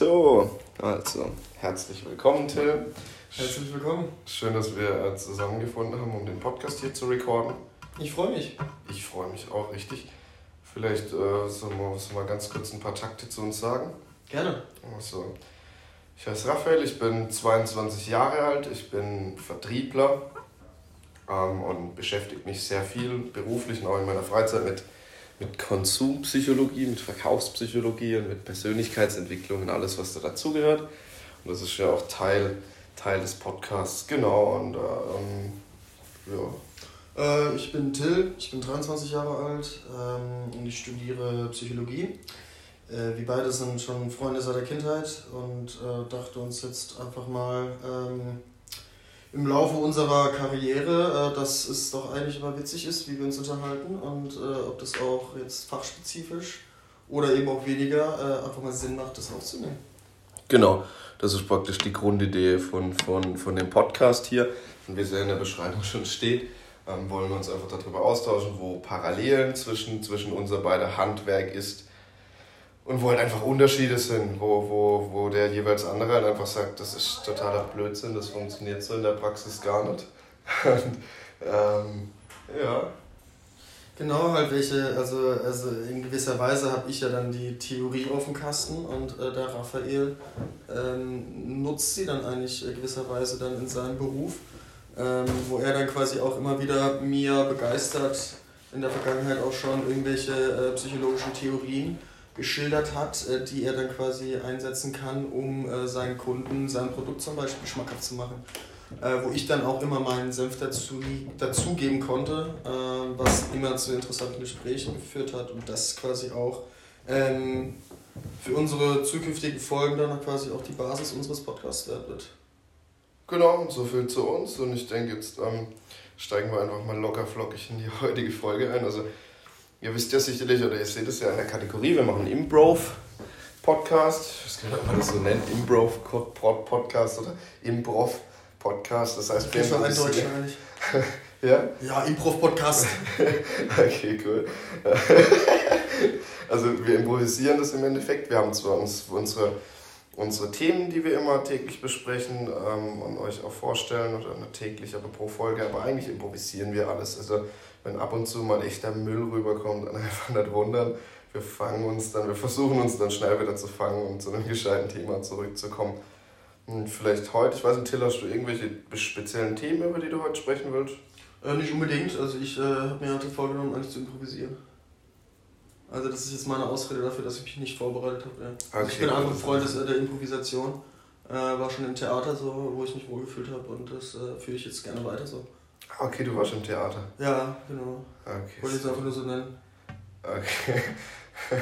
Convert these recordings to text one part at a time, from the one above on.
So, also herzlich willkommen, Till. Herzlich willkommen. Schön, dass wir zusammengefunden haben, um den Podcast hier zu recorden. Ich freue mich. Ich freue mich auch richtig. Vielleicht äh, sollen wir, sollen wir ganz kurz ein paar Takte zu uns sagen. Gerne. Also, ich heiße Raphael, ich bin 22 Jahre alt, ich bin Vertriebler ähm, und beschäftige mich sehr viel beruflich und auch in meiner Freizeit mit, mit Konsumpsychologie, mit Verkaufspsychologie und mit Persönlichkeitsentwicklung und alles, was da dazugehört. Und das ist ja auch Teil, Teil des Podcasts, genau. Und ähm, ja. Äh, ich bin Till, ich bin 23 Jahre alt ähm, und ich studiere Psychologie. Äh, wir beide sind schon Freunde seit der Kindheit und äh, dachte uns jetzt einfach mal ähm, im Laufe unserer Karriere, äh, dass es doch eigentlich immer witzig ist, wie wir uns unterhalten und äh, ob das auch jetzt fachspezifisch oder eben auch weniger äh, einfach mal Sinn macht, das aufzunehmen. Genau, das ist praktisch die Grundidee von, von, von dem Podcast hier. Und wie es ja in der Beschreibung schon steht, ähm, wollen wir uns einfach darüber austauschen, wo Parallelen zwischen, zwischen unser beider Handwerk ist und wo halt einfach Unterschiede sind, wo, wo, wo der jeweils andere halt einfach sagt, das ist totaler Blödsinn, das funktioniert so in der Praxis gar nicht. Und, ähm, ja. Genau, halt welche, also, also in gewisser Weise habe ich ja dann die Theorie auf dem Kasten und äh, der Raphael ähm, nutzt sie dann eigentlich äh, gewisserweise dann in seinem Beruf, ähm, wo er dann quasi auch immer wieder mir begeistert, in der Vergangenheit auch schon irgendwelche äh, psychologischen Theorien geschildert hat, äh, die er dann quasi einsetzen kann, um äh, seinen Kunden sein Produkt zum Beispiel schmackhaft zu machen. Äh, wo ich dann auch immer meinen Senf dazu, dazugeben konnte, was immer zu interessanten Gesprächen geführt hat und das quasi auch ähm, für unsere zukünftigen Folgen dann quasi auch die Basis unseres Podcasts wird. Genau, so viel zu uns und ich denke, jetzt ähm, steigen wir einfach mal locker flockig in die heutige Folge ein. Also Ihr wisst ja sicherlich, oder ihr seht es ja in der Kategorie, wir machen Improv Podcast. Ich weiß gar nicht, ob man das so nennt, Improv Podcast oder Improv Podcast. Das heißt, wir schon ein Deutsch eigentlich. ja? Ja, Improv Podcast. okay, cool. also wir improvisieren das im Endeffekt. Wir haben zwar uns unsere, unsere Themen, die wir immer täglich besprechen ähm, und euch auch vorstellen, oder nicht täglich, aber pro Folge, aber eigentlich improvisieren wir alles. Also wenn ab und zu mal echter Müll rüberkommt, dann einfach nicht wundern. Wir fangen uns dann, wir versuchen uns dann schnell wieder zu fangen und zu einem gescheiten Thema zurückzukommen. Und vielleicht heute, ich weiß nicht, Till, hast du irgendwelche speziellen Themen, über die du heute sprechen willst? Äh, nicht unbedingt. Also ich äh, habe mir heute vorgenommen, eigentlich zu improvisieren. Also das ist jetzt meine Ausrede dafür, dass ich mich nicht vorbereitet habe. Ja. Okay, also ich bin einfach ein Freund des, äh, der Improvisation. Äh, war schon im Theater so, wo ich mich wohlgefühlt habe und das äh, führe ich jetzt gerne weiter so. Okay, du warst im Theater. Ja, genau. Okay. Wollte ich es einfach nur so nennen. Okay.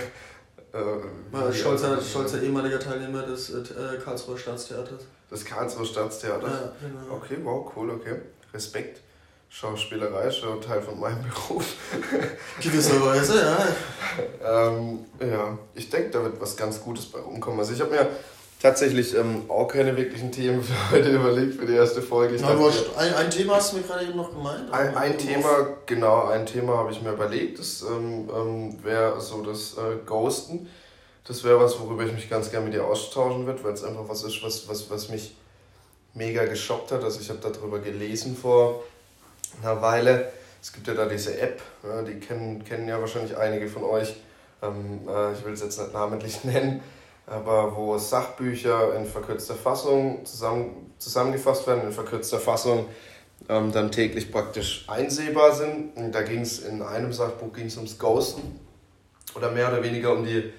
äh, stolzer, stolzer ehemaliger Teilnehmer des äh, Karlsruher Staatstheaters. Des Karlsruher Staatstheaters? Ja, genau. Okay, wow, cool, okay. Respekt. Schauspielerei ist schon Teil von meinem Beruf. Gewisserweise, ja. ähm, ja, ich denke, da wird was ganz Gutes bei rumkommen. Also ich habe mir tatsächlich ähm, auch keine wirklichen Themen für heute überlegt, für die erste Folge. Ich Na, dachte, ein, ein Thema hast du mir gerade eben noch gemeint? Ein, ein Thema, genau, ein Thema habe ich mir überlegt. Das ähm, ähm, wäre so das äh, Ghosten. Das wäre was, worüber ich mich ganz gerne mit dir austauschen würde, weil es einfach was ist, was, was, was mich mega geschockt hat. Also ich habe darüber gelesen vor einer Weile. Es gibt ja da diese App, ja, die kennen, kennen ja wahrscheinlich einige von euch. Ähm, äh, ich will es jetzt nicht namentlich nennen aber wo Sachbücher in verkürzter Fassung zusammen, zusammengefasst werden, in verkürzter Fassung ähm, dann täglich praktisch einsehbar sind. Und da ging es in einem Sachbuch ging's ums Ghosten oder mehr oder weniger um die,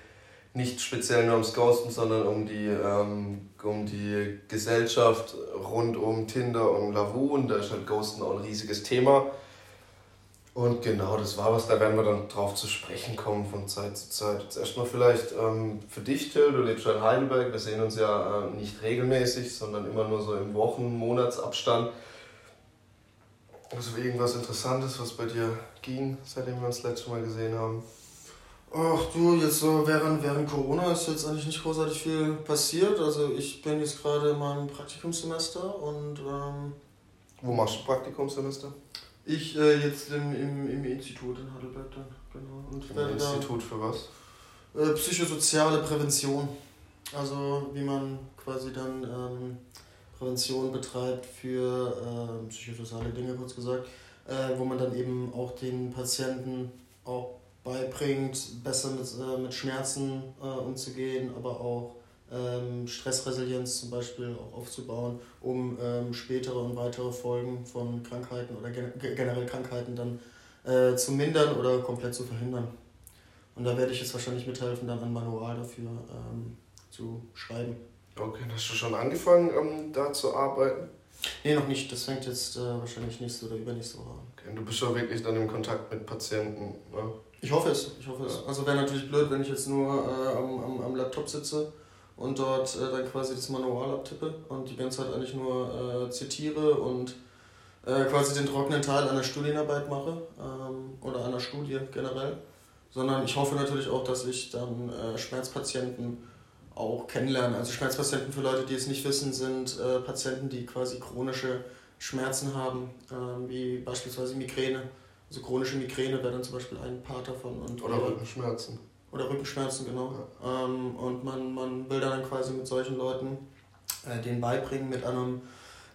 nicht speziell nur ums Ghosten, sondern um die, ähm, um die Gesellschaft rund um Tinder und Lavu und da ist halt Ghosten auch ein riesiges Thema. Und genau, das war was, da werden wir dann drauf zu sprechen kommen von Zeit zu Zeit. Jetzt erstmal vielleicht ähm, für dich, Till, du lebst schon in Heidelberg, wir sehen uns ja äh, nicht regelmäßig, sondern immer nur so im Wochen-, Monatsabstand. Also irgendwas Interessantes, was bei dir ging, seitdem wir uns das letzte Mal gesehen haben? Ach du, jetzt so während, während Corona ist jetzt eigentlich nicht großartig viel passiert. Also ich bin jetzt gerade in meinem Praktikumssemester und... Ähm, Wo machst du Praktikumssemester? Ich äh, jetzt im, im, im Institut in Heidelberg dann, genau. Und Im Institut für was? Äh, psychosoziale Prävention. Also wie man quasi dann ähm, Prävention betreibt für äh, psychosoziale Dinge, kurz gesagt, äh, wo man dann eben auch den Patienten auch beibringt, besser mit, äh, mit Schmerzen äh, umzugehen, aber auch ähm, Stressresilienz zum Beispiel auch aufzubauen, um ähm, spätere und weitere Folgen von Krankheiten oder gen generell Krankheiten dann äh, zu mindern oder komplett zu verhindern. Und da werde ich jetzt wahrscheinlich mithelfen, dann ein Manual dafür ähm, zu schreiben. Okay, hast du schon angefangen, um, da zu arbeiten? Nee, noch nicht. Das fängt jetzt äh, wahrscheinlich nächste oder übernächste Woche an. Okay, du bist schon wirklich dann im Kontakt mit Patienten, ne? Ich hoffe es, ich hoffe es. Also wäre natürlich blöd, wenn ich jetzt nur äh, am, am, am Laptop sitze und dort äh, dann quasi das Manual abtippe und die ganze Zeit eigentlich nur äh, zitiere und äh, quasi den trockenen Teil einer Studienarbeit mache ähm, oder einer Studie generell. Sondern ich hoffe natürlich auch, dass ich dann äh, Schmerzpatienten auch kennenlerne. Also Schmerzpatienten für Leute, die es nicht wissen, sind äh, Patienten, die quasi chronische Schmerzen haben, ähm, wie beispielsweise Migräne also chronische Migräne wäre dann zum Beispiel ein Part davon. Und oder Rückenschmerzen. Oder Rückenschmerzen, genau. Ja. Ähm, und man, man will dann quasi mit solchen Leuten äh, denen beibringen, mit einem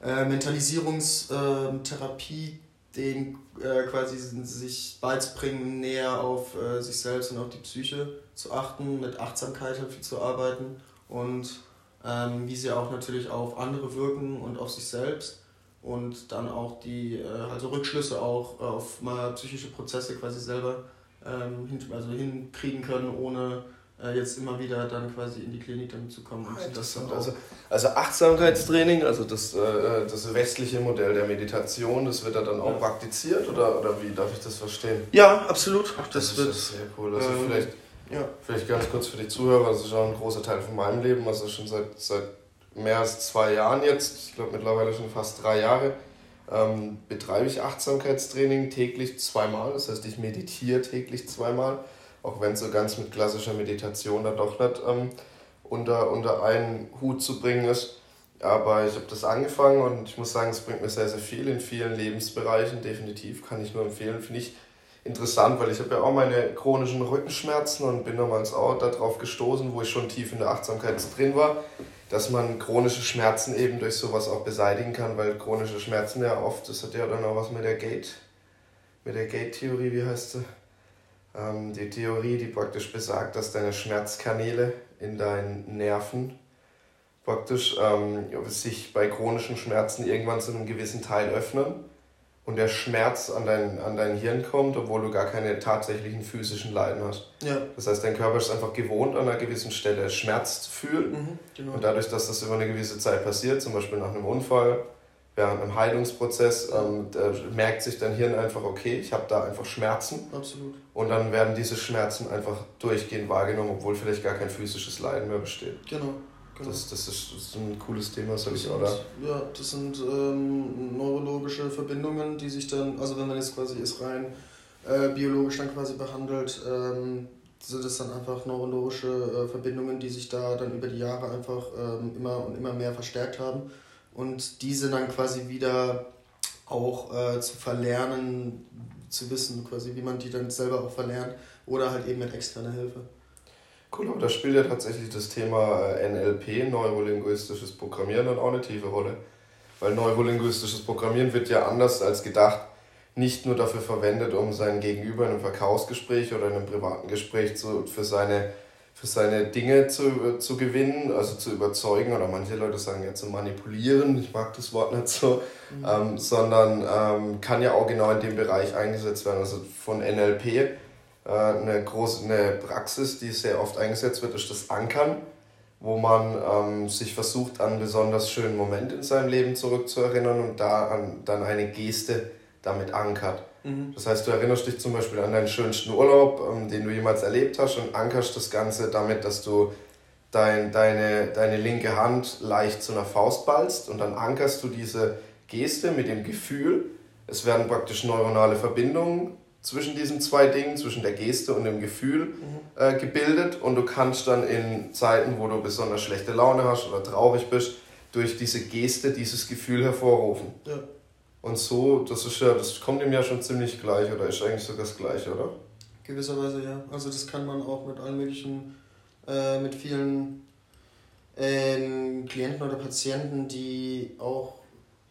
äh, Mentalisierungstherapie, den äh, quasi sich beizubringen, näher auf äh, sich selbst und auf die Psyche zu achten, mit Achtsamkeit halt viel zu arbeiten und ähm, wie sie auch natürlich auf andere wirken und auf sich selbst und dann auch die äh, also Rückschlüsse auch auf mal psychische Prozesse quasi selber ähm, also hinkriegen können, ohne äh, jetzt immer wieder dann quasi in die Klinik dann zu kommen. Und das also, also Achtsamkeitstraining, also das, äh, das westliche Modell der Meditation, das wird da dann auch ja. praktiziert oder, oder wie darf ich das verstehen? Ja, absolut. Ach, das, das wird sehr cool. Also ähm, vielleicht, ja. vielleicht ganz kurz für die Zuhörer, das ist auch ein großer Teil von meinem Leben, also schon seit, seit mehr als zwei Jahren jetzt, ich glaube mittlerweile schon fast drei Jahre, ähm, betreibe ich Achtsamkeitstraining täglich zweimal. Das heißt, ich meditiere täglich zweimal, auch wenn es so ganz mit klassischer Meditation da doch nicht ähm, unter, unter einen Hut zu bringen ist. Aber ich habe das angefangen und ich muss sagen, es bringt mir sehr, sehr viel in vielen Lebensbereichen. Definitiv kann ich nur empfehlen. Finde ich interessant, weil ich habe ja auch meine chronischen Rückenschmerzen und bin damals auch darauf gestoßen, wo ich schon tief in der Achtsamkeit drin war dass man chronische Schmerzen eben durch sowas auch beseitigen kann, weil chronische Schmerzen ja oft, das hat ja dann auch was mit der Gate, mit der Gate-Theorie, wie heißt sie? Ähm, die Theorie, die praktisch besagt, dass deine Schmerzkanäle in deinen Nerven praktisch ähm, sich bei chronischen Schmerzen irgendwann zu einem gewissen Teil öffnen und der Schmerz an dein, an dein Hirn kommt, obwohl du gar keine tatsächlichen physischen Leiden hast. Ja. Das heißt, dein Körper ist einfach gewohnt, an einer gewissen Stelle Schmerz zu fühlen. Mhm, genau. Und dadurch, dass das über eine gewisse Zeit passiert, zum Beispiel nach einem Unfall, während einem Heilungsprozess, ähm, merkt sich dein Hirn einfach, okay, ich habe da einfach Schmerzen. Absolut. Und dann werden diese Schmerzen einfach durchgehend wahrgenommen, obwohl vielleicht gar kein physisches Leiden mehr besteht. Genau. Genau. Das, das, ist, das ist ein cooles Thema, sag ich, oder? Ja, das sind ähm, neurologische Verbindungen, die sich dann, also wenn man jetzt quasi ist rein äh, biologisch dann quasi behandelt, ähm, sind es dann einfach neurologische äh, Verbindungen, die sich da dann über die Jahre einfach ähm, immer und immer mehr verstärkt haben. Und diese dann quasi wieder auch äh, zu verlernen, zu wissen, quasi, wie man die dann selber auch verlernt oder halt eben mit externer Hilfe. Cool, aber da spielt ja tatsächlich das Thema äh, NLP, neurolinguistisches Programmieren, dann auch eine tiefe Rolle. Weil neurolinguistisches Programmieren wird ja anders als gedacht nicht nur dafür verwendet, um sein Gegenüber in einem Verkaufsgespräch oder in einem privaten Gespräch zu, für, seine, für seine Dinge zu, zu gewinnen, also zu überzeugen, oder manche Leute sagen ja zu manipulieren, ich mag das Wort nicht so, mhm. ähm, sondern ähm, kann ja auch genau in dem Bereich eingesetzt werden. Also von NLP äh, eine große eine Praxis, die sehr oft eingesetzt wird, ist das Ankern, wo man ähm, sich versucht, an einen besonders schönen Moment in seinem Leben zurückzuerinnern und da an, dann eine Geste damit ankert. Mhm. Das heißt, du erinnerst dich zum Beispiel an deinen schönsten Urlaub, ähm, den du jemals erlebt hast und ankerst das Ganze damit, dass du dein, deine, deine linke Hand leicht zu einer Faust ballst und dann ankerst du diese Geste mit dem Gefühl. Es werden praktisch neuronale Verbindungen zwischen diesen zwei Dingen, zwischen der Geste und dem Gefühl mhm. äh, gebildet und du kannst dann in Zeiten, wo du besonders schlechte Laune hast oder traurig bist, durch diese Geste dieses Gefühl hervorrufen. Ja. Und so, das ist ja, das kommt ihm ja schon ziemlich gleich oder ist eigentlich sogar das gleiche, oder? Gewisserweise ja. Also das kann man auch mit allen möglichen, äh, mit vielen ähm, Klienten oder Patienten, die auch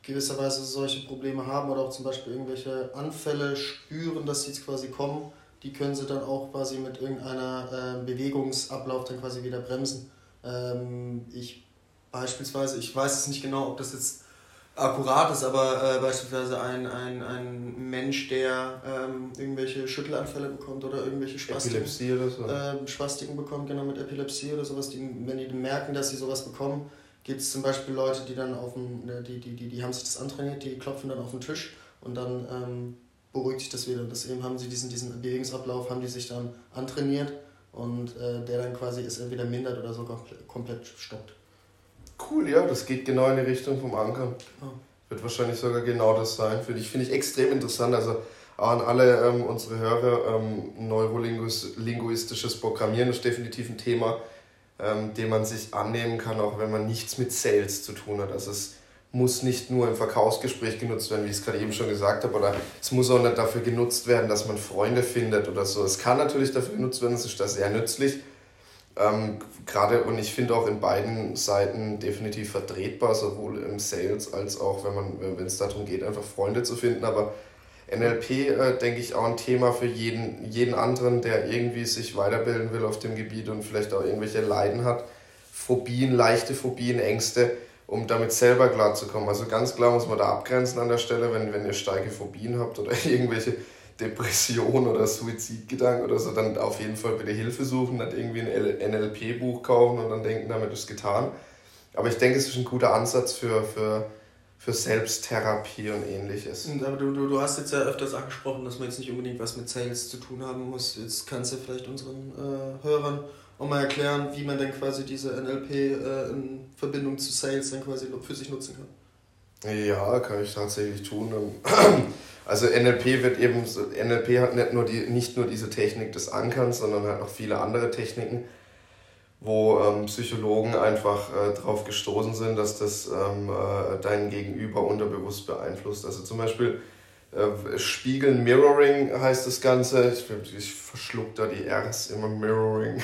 gewisserweise solche Probleme haben oder auch zum Beispiel irgendwelche Anfälle spüren, dass sie jetzt quasi kommen, die können sie dann auch quasi mit irgendeiner äh, Bewegungsablauf dann quasi wieder bremsen. Ähm, ich beispielsweise, ich weiß es nicht genau, ob das jetzt akkurat ist, aber äh, beispielsweise ein, ein, ein Mensch, der ähm, irgendwelche Schüttelanfälle bekommt oder irgendwelche Spastiken, Epilepsie oder so. äh, Spastiken bekommt, genau mit Epilepsie oder sowas, die, wenn die merken, dass sie sowas bekommen, gibt es zum Beispiel Leute, die dann auf dem, ne, die, die, die, die haben sich das antrainiert, die klopfen dann auf den Tisch und dann ähm, beruhigt sich das wieder. Deswegen haben sie diesen, diesen Bewegungsablauf, haben die sich dann antrainiert und äh, der dann quasi ist entweder mindert oder sogar komplett stoppt. Cool, ja, das geht genau in die Richtung vom Anker. Oh. Wird wahrscheinlich sogar genau das sein. Finde ich, find ich extrem interessant. Also auch an alle ähm, unsere Hörer, ähm, neurolinguistisches Programmieren ist definitiv ein Thema, ähm, dem man sich annehmen kann, auch wenn man nichts mit Sales zu tun hat. Also es muss nicht nur im Verkaufsgespräch genutzt werden, wie ich es gerade eben schon gesagt habe, oder es muss auch nicht dafür genutzt werden, dass man Freunde findet oder so. Es kann natürlich dafür genutzt werden, es ist da sehr nützlich. Ähm, gerade und ich finde auch in beiden Seiten definitiv vertretbar, sowohl im Sales als auch, wenn man, wenn es darum geht, einfach Freunde zu finden. Aber NLP, äh, denke ich, auch ein Thema für jeden, jeden anderen, der irgendwie sich weiterbilden will auf dem Gebiet und vielleicht auch irgendwelche Leiden hat. Phobien, leichte Phobien, Ängste, um damit selber klarzukommen. Also ganz klar muss man da abgrenzen an der Stelle, wenn, wenn ihr starke Phobien habt oder irgendwelche Depression oder Suizidgedanken oder so, dann auf jeden Fall bitte Hilfe suchen, nicht irgendwie ein NLP-Buch kaufen und dann denken, damit ist getan. Aber ich denke, es ist ein guter Ansatz für, für, für Selbsttherapie und ähnliches. Aber du, du, du hast jetzt ja öfters angesprochen, dass man jetzt nicht unbedingt was mit Sales zu tun haben muss. Jetzt kannst du vielleicht unseren äh, Hörern auch mal erklären, wie man denn quasi diese NLP äh, in Verbindung zu Sales dann quasi für sich nutzen kann. Ja, kann ich tatsächlich tun. Also NLP wird eben, NLP hat nicht nur, die, nicht nur diese Technik des Ankerns, sondern halt noch viele andere Techniken, wo ähm, Psychologen einfach äh, darauf gestoßen sind, dass das ähm, äh, dein Gegenüber unterbewusst beeinflusst. Also zum Beispiel äh, Spiegeln, Mirroring heißt das Ganze. Ich, ich verschluck da die R's immer Mirroring.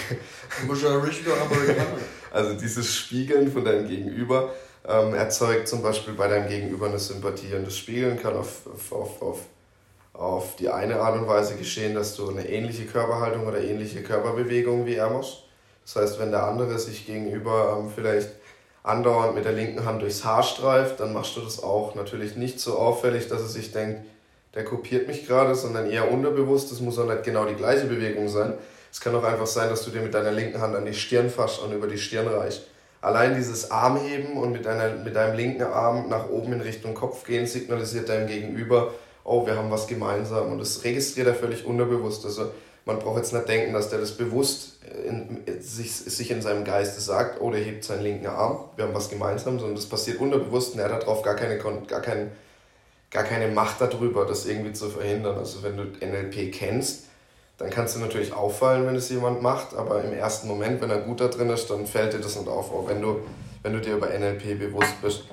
also dieses Spiegeln von deinem Gegenüber ähm, erzeugt zum Beispiel bei deinem Gegenüber eine Sympathie. Und das Spiegeln kann auf, auf, auf, auf die eine Art und Weise geschehen, dass du eine ähnliche Körperhaltung oder ähnliche Körperbewegung wie er machst. Das heißt, wenn der andere sich gegenüber ähm, vielleicht andauernd mit der linken Hand durchs Haar streift, dann machst du das auch natürlich nicht so auffällig, dass er sich denkt, der kopiert mich gerade, sondern eher unterbewusst. Das muss auch nicht genau die gleiche Bewegung sein. Es kann auch einfach sein, dass du dir mit deiner linken Hand an die Stirn fasst und über die Stirn reichst. Allein dieses Armheben und mit, deiner, mit deinem linken Arm nach oben in Richtung Kopf gehen signalisiert deinem Gegenüber, oh, wir haben was gemeinsam. Und das registriert er völlig unterbewusst. Also man braucht jetzt nicht denken, dass der das bewusst in, sich, sich in seinem Geiste sagt, oh, der hebt seinen linken Arm, wir haben was gemeinsam, sondern das passiert unterbewusst und er hat darauf gar keine, gar, kein, gar keine Macht darüber, das irgendwie zu verhindern. Also wenn du NLP kennst, dann kannst du natürlich auffallen, wenn es jemand macht, aber im ersten Moment, wenn er gut da drin ist, dann fällt dir das nicht auf, auch wenn du, wenn du dir über NLP bewusst bist.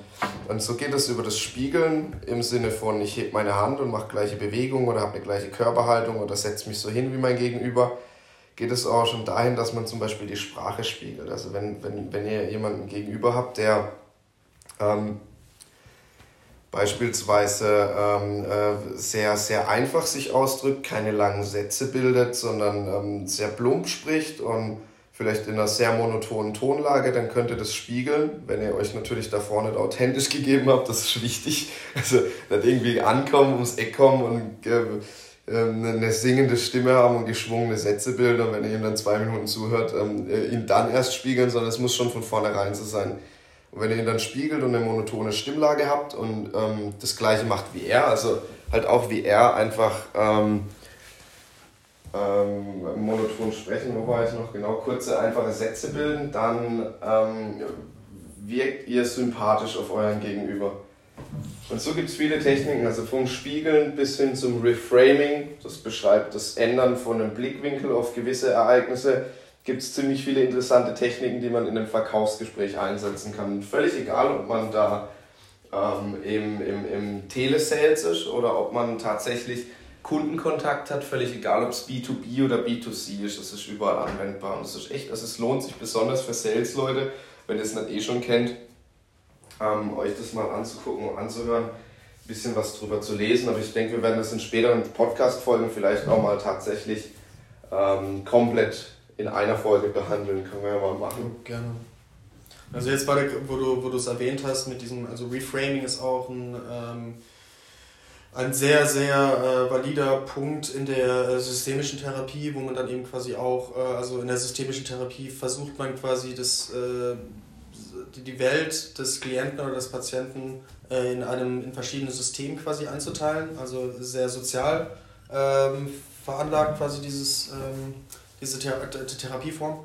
Und so geht es über das Spiegeln im Sinne von, ich heb meine Hand und mache gleiche Bewegung oder habe eine gleiche Körperhaltung oder setze mich so hin wie mein Gegenüber. Geht es auch schon dahin, dass man zum Beispiel die Sprache spiegelt. Also wenn, wenn, wenn ihr jemanden gegenüber habt, der ähm, beispielsweise ähm, äh, sehr, sehr einfach sich ausdrückt, keine langen Sätze bildet, sondern ähm, sehr plump spricht und vielleicht in einer sehr monotonen Tonlage, dann könnt ihr das spiegeln, wenn ihr euch natürlich da vorne authentisch gegeben habt, das ist wichtig. Also nicht irgendwie ankommen, ums Eck kommen und äh, ähm, eine singende Stimme haben und geschwungene Sätze bilden und wenn ihr ihm dann zwei Minuten zuhört, ähm, äh, ihn dann erst spiegeln, sondern es muss schon von vornherein so sein. Und wenn ihr ihn dann spiegelt und eine monotone Stimmlage habt und ähm, das gleiche macht wie er, also halt auch wie er einfach ähm, ähm, monoton sprechen, wo war ich noch genau, kurze, einfache Sätze bilden, dann ähm, wirkt ihr sympathisch auf euren Gegenüber. Und so gibt es viele Techniken, also vom Spiegeln bis hin zum Reframing, das beschreibt das Ändern von einem Blickwinkel auf gewisse Ereignisse gibt es ziemlich viele interessante Techniken, die man in einem Verkaufsgespräch einsetzen kann. Völlig egal, ob man da ähm, im, im, im Telesales ist oder ob man tatsächlich Kundenkontakt hat, völlig egal, ob es B2B oder B2C ist, das ist überall anwendbar und es ist echt, also es lohnt sich besonders für Sales-Leute, wenn ihr es nicht eh schon kennt, ähm, euch das mal anzugucken und anzuhören, ein bisschen was drüber zu lesen. Aber ich denke, wir werden das in späteren Podcast-Folgen vielleicht auch mal tatsächlich ähm, komplett in einer Folge behandeln. Können wir ja mal machen. Gerne. Also jetzt der, wo du wo es erwähnt hast mit diesem, also Reframing ist auch ein ähm, ein sehr, sehr äh, valider Punkt in der äh, systemischen Therapie, wo man dann eben quasi auch, äh, also in der systemischen Therapie versucht man quasi das, äh, die, die Welt des Klienten oder des Patienten äh, in einem in verschiedene Systeme quasi einzuteilen, also sehr sozial ähm, veranlagt quasi dieses, ähm, diese Thera Therapieform.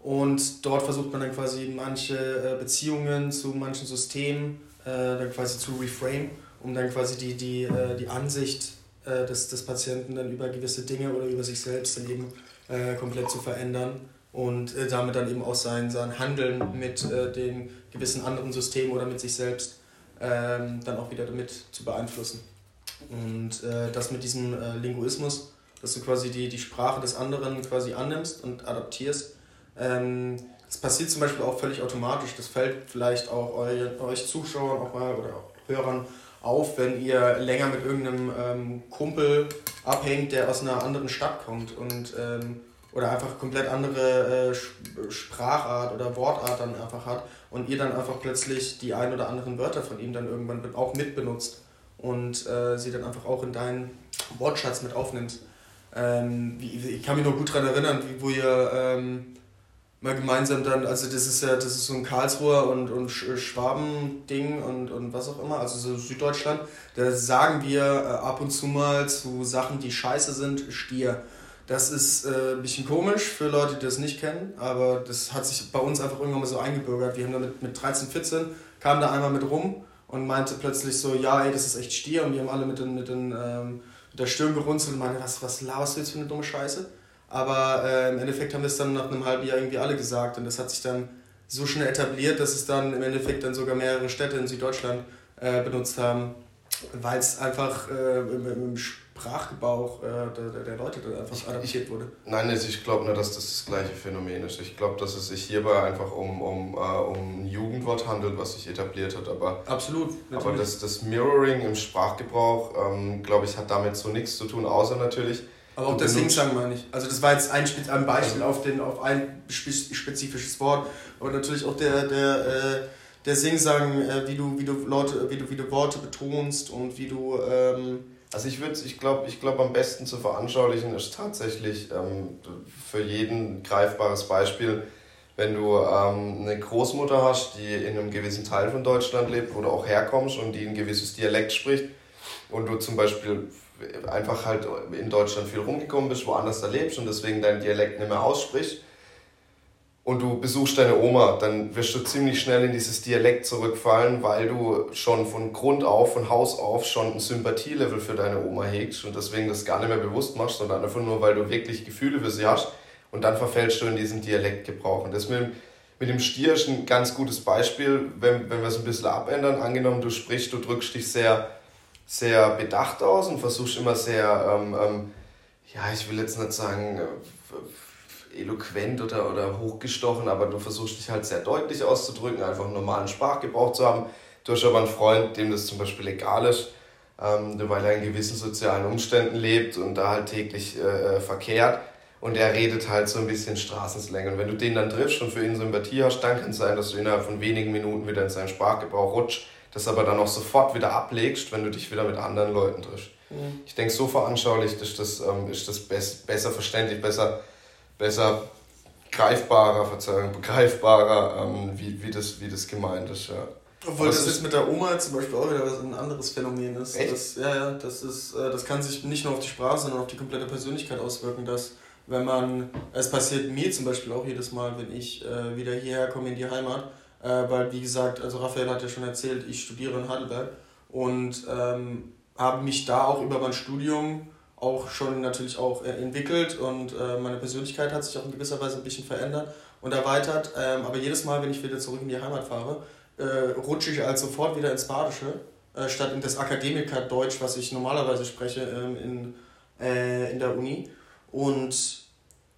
Und dort versucht man dann quasi manche äh, Beziehungen zu manchen Systemen dann quasi zu reframe um dann quasi die, die, äh, die Ansicht äh, des, des Patienten dann über gewisse Dinge oder über sich selbst dann eben äh, komplett zu verändern und äh, damit dann eben auch sein, sein Handeln mit äh, den gewissen anderen Systemen oder mit sich selbst ähm, dann auch wieder damit zu beeinflussen. Und äh, das mit diesem äh, Linguismus, dass du quasi die, die Sprache des anderen quasi annimmst und adaptierst, ähm, das passiert zum Beispiel auch völlig automatisch. Das fällt vielleicht auch euch, euch Zuschauern auch mal oder auch Hörern auf, wenn ihr länger mit irgendeinem ähm, Kumpel abhängt, der aus einer anderen Stadt kommt und ähm, oder einfach komplett andere äh, Sprachart oder Wortart dann einfach hat und ihr dann einfach plötzlich die ein oder anderen Wörter von ihm dann irgendwann auch mitbenutzt und äh, sie dann einfach auch in deinen Wortschatz mit aufnimmst. Ähm, ich kann mich noch gut daran erinnern, wie, wo ihr ähm, mal gemeinsam dann, also das ist ja, das ist so ein Karlsruher und, und Schwaben-Ding und, und was auch immer, also so Süddeutschland, da sagen wir äh, ab und zu mal zu Sachen, die scheiße sind, Stier. Das ist äh, ein bisschen komisch für Leute, die das nicht kennen, aber das hat sich bei uns einfach irgendwann mal so eingebürgert. Wir haben da mit, mit 13, 14, kam da einmal mit rum und meinte plötzlich so, ja, ey, das ist echt Stier und wir haben alle mit, den, mit, den, ähm, der Stirn gerunzelt und meinte, was, was laberst du jetzt für eine dumme Scheiße? Aber äh, im Endeffekt haben wir es dann nach einem halben Jahr irgendwie alle gesagt und das hat sich dann so schnell etabliert, dass es dann im Endeffekt dann sogar mehrere Städte in Süddeutschland äh, benutzt haben, weil es einfach äh, im, im, Sprachgebrauch äh, der, der, Leute dann einfach adaptiert wurde. Nein, ich glaube nur, dass das das gleiche Phänomen ist. Ich glaube, dass es sich hierbei einfach um, um, äh, um ein Jugendwort handelt, was sich etabliert hat. Aber, Absolut. Natürlich. Aber das, das Mirroring im Sprachgebrauch, ähm, glaube ich, hat damit so nichts zu tun, außer natürlich, aber auch das Singsang meine ich. Also das war jetzt ein, ein Beispiel auf, den, auf ein spezifisches Wort. Aber natürlich auch der, der, äh, der Singsang, äh, wie, du, wie, du Leute, wie, du, wie du Worte betonst und wie du... Ähm also ich würde, ich glaube, ich glaub, am besten zu veranschaulichen ist tatsächlich ähm, für jeden greifbares Beispiel, wenn du ähm, eine Großmutter hast, die in einem gewissen Teil von Deutschland lebt, wo du auch herkommst und die ein gewisses Dialekt spricht und du zum Beispiel einfach halt in Deutschland viel rumgekommen bist, woanders da lebst und deswegen deinen Dialekt nicht mehr aussprichst und du besuchst deine Oma, dann wirst du ziemlich schnell in dieses Dialekt zurückfallen, weil du schon von Grund auf, von Haus auf schon ein Sympathielevel für deine Oma hegst und deswegen das gar nicht mehr bewusst machst, sondern einfach nur, weil du wirklich Gefühle für sie hast und dann verfällst du in diesen Dialektgebrauch. Und das mit dem, mit dem Stier ist ein ganz gutes Beispiel, wenn, wenn wir es ein bisschen abändern. Angenommen, du sprichst, du drückst dich sehr sehr bedacht aus und versuchst immer sehr, ähm, ähm, ja, ich will jetzt nicht sagen äh, eloquent oder, oder hochgestochen, aber du versuchst dich halt sehr deutlich auszudrücken, einfach einen normalen Sprachgebrauch zu haben. Du hast aber einen Freund, dem das zum Beispiel egal ist, ähm, weil er in gewissen sozialen Umständen lebt und da halt täglich äh, äh verkehrt und er redet halt so ein bisschen Straßenslang. Und wenn du den dann triffst und für ihn Sympathie hast, dann kann es sein, dass du innerhalb von wenigen Minuten wieder in seinen Sprachgebrauch rutschst das aber dann auch sofort wieder ablegst, wenn du dich wieder mit anderen Leuten triffst. Mhm. Ich denke, so veranschaulicht ist das, ähm, ist das besser verständlich, besser, besser greifbarer, Verzeihung, begreifbarer, ähm, wie, wie, das, wie das gemeint ist. Ja. Obwohl das, jetzt mit der Oma zum Beispiel auch wieder ein anderes Phänomen ist. Echt? Das, ja, ja, das, ist, äh, das kann sich nicht nur auf die Sprache, sondern auf die komplette Persönlichkeit auswirken, dass wenn man, es passiert mir zum Beispiel auch jedes Mal, wenn ich äh, wieder hierher komme in die Heimat, äh, weil wie gesagt, also Raphael hat ja schon erzählt, ich studiere in Heidelberg und ähm, habe mich da auch über mein Studium auch schon natürlich auch äh, entwickelt und äh, meine Persönlichkeit hat sich auch in gewisser Weise ein bisschen verändert und erweitert. Ähm, aber jedes Mal, wenn ich wieder zurück in die Heimat fahre, äh, rutsche ich halt sofort wieder ins Badische, statt in das Akademiker-Deutsch, was ich normalerweise spreche ähm, in, der Uni. Und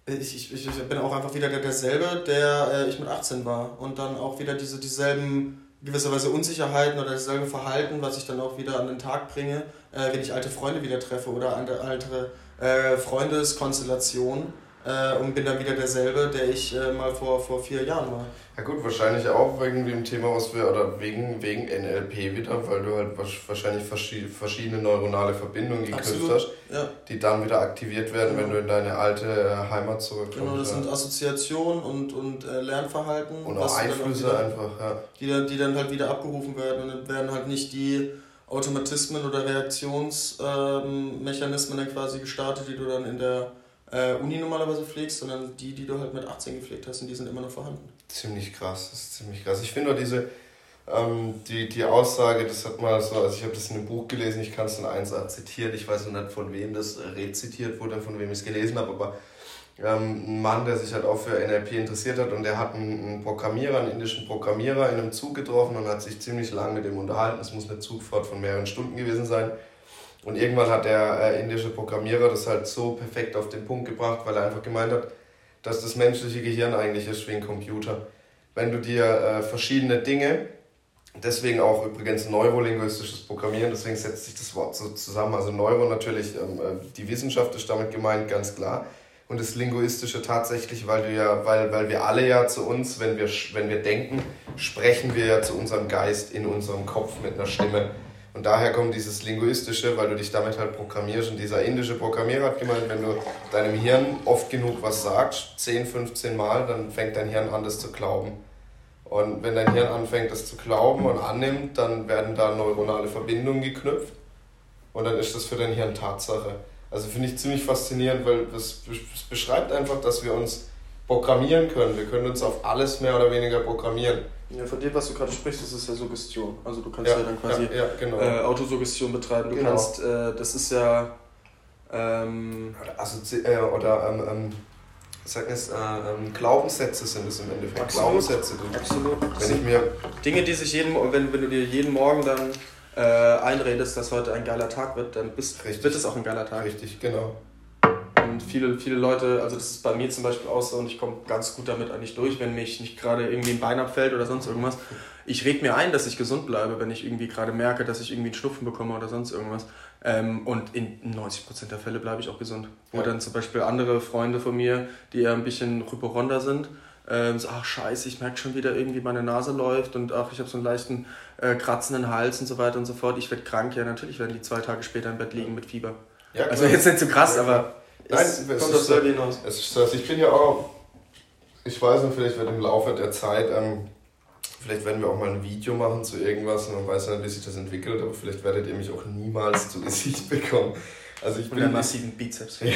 ich, ich, ich bin auch einfach wieder der, derselbe, der ich mit 18 war. Und dann auch wieder diese, dieselben gewisserweise Unsicherheiten oder dasselbe Verhalten, was ich dann auch wieder an den Tag bringe, äh, wenn ich alte Freunde wieder treffe oder andere alte äh, Freundeskonstellation äh, und bin dann wieder derselbe, der ich äh, mal vor, vor vier Jahren war. Ja gut, wahrscheinlich auch wegen dem Thema, was wir, oder wegen, wegen NLP wieder, weil du halt wahrscheinlich verschiedene neuronale Verbindungen geknüpft hast, ja. die dann wieder aktiviert werden, genau. wenn du in deine alte äh, Heimat zurückkommst. Genau, das sind Assoziationen und, und äh, Lernverhalten. Und auch Einflüsse wieder, einfach, ja. Die dann, die dann halt wieder abgerufen werden und dann werden halt nicht die Automatismen oder Reaktionsmechanismen ähm, quasi gestartet, die du dann in der äh, Uni normalerweise pflegst, sondern die, die du halt mit 18 gepflegt hast und die sind immer noch vorhanden. Ziemlich krass, das ist ziemlich krass. Ich finde auch diese, ähm, die, die Aussage, das hat mal so, also ich habe das in einem Buch gelesen, ich kann es in 1a zitiert, ich weiß noch nicht von wem das rezitiert wurde, von wem ich es gelesen habe, aber ähm, ein Mann, der sich halt auch für NLP interessiert hat und der hat einen, Programmierer, einen indischen Programmierer in einem Zug getroffen und hat sich ziemlich lange mit dem unterhalten. Es muss eine Zugfahrt von mehreren Stunden gewesen sein. Und irgendwann hat der äh, indische Programmierer das halt so perfekt auf den Punkt gebracht, weil er einfach gemeint hat, dass das menschliche Gehirn eigentlich ist wie ein Computer. Wenn du dir äh, verschiedene Dinge, deswegen auch übrigens neurolinguistisches Programmieren, deswegen setzt sich das Wort so zusammen. Also Neuro natürlich, ähm, äh, die Wissenschaft ist damit gemeint, ganz klar. Und das Linguistische tatsächlich, weil du weil, weil wir alle ja zu uns, wenn wir, wenn wir denken, sprechen wir ja zu unserem Geist in unserem Kopf mit einer Stimme. Und daher kommt dieses Linguistische, weil du dich damit halt programmierst. Und dieser indische Programmierer hat gemeint, wenn du deinem Hirn oft genug was sagst, 10, 15 Mal, dann fängt dein Hirn an, das zu glauben. Und wenn dein Hirn anfängt, das zu glauben und annimmt, dann werden da neuronale Verbindungen geknüpft. Und dann ist das für dein Hirn Tatsache. Also finde ich ziemlich faszinierend, weil das beschreibt einfach, dass wir uns programmieren können. Wir können uns auf alles mehr oder weniger programmieren. Ja, von dem, was du gerade sprichst, das ist ja Suggestion. Also du kannst ja, ja dann quasi ja, ja, genau. äh, Autosuggestion betreiben. Du genau. kannst, äh, das ist ja... Ähm, oder Assozi äh, oder ähm, ähm, sagen es, äh, ähm, Glaubenssätze sind es im Endeffekt. Absolut. Glaubenssätze. Absolut. Wenn ich mir Dinge, die sich jeden, wenn, wenn du dir jeden Morgen dann äh, einredest, dass heute ein geiler Tag wird, dann bist, wird es auch ein geiler Tag. Richtig, genau. Und viele, viele Leute, also das ist bei mir zum Beispiel auch so und ich komme ganz gut damit eigentlich durch, wenn mich nicht gerade irgendwie ein Bein abfällt oder sonst irgendwas. Ich reg mir ein, dass ich gesund bleibe, wenn ich irgendwie gerade merke, dass ich irgendwie einen Schnupfen bekomme oder sonst irgendwas. Ähm, und in 90% der Fälle bleibe ich auch gesund. Wo ja. dann zum Beispiel andere Freunde von mir, die eher ein bisschen Hypochonder sind, ähm, so, ach scheiße, ich merke schon wieder irgendwie, meine Nase läuft und ach, ich habe so einen leichten äh, kratzenden Hals und so weiter und so fort. Ich werde krank, ja natürlich werden die zwei Tage später im Bett liegen mit Fieber. Ja, also jetzt nicht so krass, aber Nein, es kommt das selber hinaus. Es ist das. Ich bin ja auch, ich weiß nicht, vielleicht wird im Laufe der Zeit, ähm, vielleicht werden wir auch mal ein Video machen zu irgendwas und man weiß nicht, wie sich das entwickelt, aber vielleicht werdet ihr mich auch niemals zu Gesicht bekommen. Also ich bin massiven Bizeps. Ja,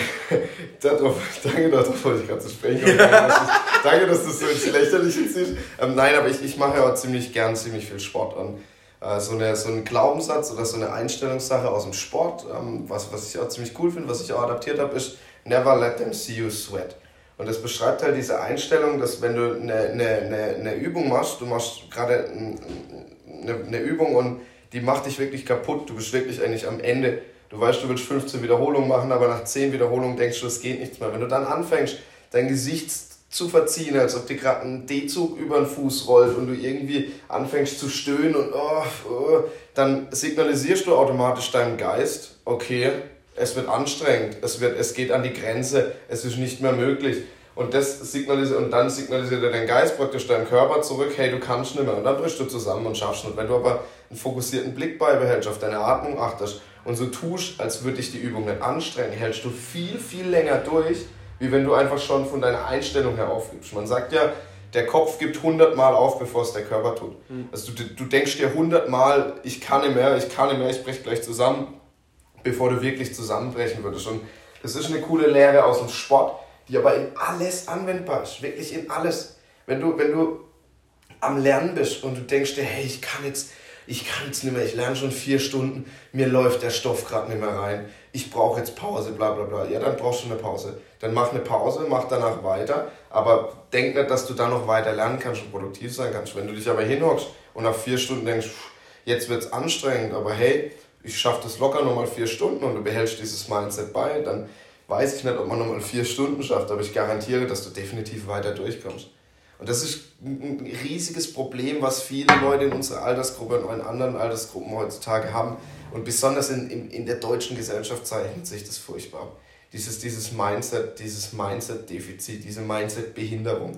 darauf, danke, darauf wollte ich gerade zu sprechen. danke, dass du es so ins Lächerliche ziehst. Ähm, nein, aber ich, ich mache ja auch ziemlich gern ziemlich viel Sport an. Äh, so, eine, so ein Glaubenssatz oder so eine Einstellungssache aus dem Sport, ähm, was, was ich auch ziemlich cool finde, was ich auch adaptiert habe, ist Never let them see you sweat. Und das beschreibt halt diese Einstellung, dass wenn du eine, eine, eine, eine Übung machst, du machst gerade eine, eine Übung und die macht dich wirklich kaputt, du bist wirklich eigentlich am Ende. Du weißt, du willst 15 Wiederholungen machen, aber nach 10 Wiederholungen denkst du, es geht nichts mehr. Wenn du dann anfängst, dein Gesicht zu verziehen, als ob dir gerade ein D-Zug über den Fuß rollt und du irgendwie anfängst zu stöhnen und oh, oh, dann signalisierst du automatisch deinem Geist, okay, es wird anstrengend, es, wird, es geht an die Grenze, es ist nicht mehr möglich. Und, das signalisiert, und dann signalisiert er dein Geist praktisch deinem Körper zurück, hey, du kannst nicht mehr. Und dann brichst du zusammen und schaffst nicht. Wenn du aber einen fokussierten Blick beibehältst, auf deine Atmung achtest und so tust, als würde dich die Übung nicht anstrengen, hältst du viel, viel länger durch, wie wenn du einfach schon von deiner Einstellung her aufgibst. Man sagt ja, der Kopf gibt 100 Mal auf, bevor es der Körper tut. Mhm. Also du, du denkst dir 100 Mal, ich kann nicht mehr, ich kann nicht mehr, ich breche gleich zusammen, bevor du wirklich zusammenbrechen würdest. Und das ist eine coole Lehre aus dem Sport, die aber in alles anwendbar ist, wirklich in alles. Wenn du, wenn du am Lernen bist und du denkst dir, hey, ich kann jetzt, ich kann jetzt nicht mehr, ich lerne schon vier Stunden, mir läuft der Stoff gerade nicht mehr rein, ich brauche jetzt Pause, bla bla bla. Ja, dann brauchst du eine Pause. Dann mach eine Pause, mach danach weiter, aber denk nicht, dass du dann noch weiter lernen kannst und produktiv sein kannst. Wenn du dich aber hinhockst und nach vier Stunden denkst, jetzt wird es anstrengend, aber hey, ich schaffe das locker nochmal vier Stunden und du behältst dieses Mindset bei, dann weiß ich nicht, ob man nochmal vier Stunden schafft, aber ich garantiere, dass du definitiv weiter durchkommst. Und das ist ein riesiges Problem, was viele Leute in unserer Altersgruppe und in anderen Altersgruppen heutzutage haben. Und besonders in, in, in der deutschen Gesellschaft zeichnet sich das furchtbar. Dieses, dieses Mindset, dieses Mindset-Defizit, diese Mindset-Behinderung.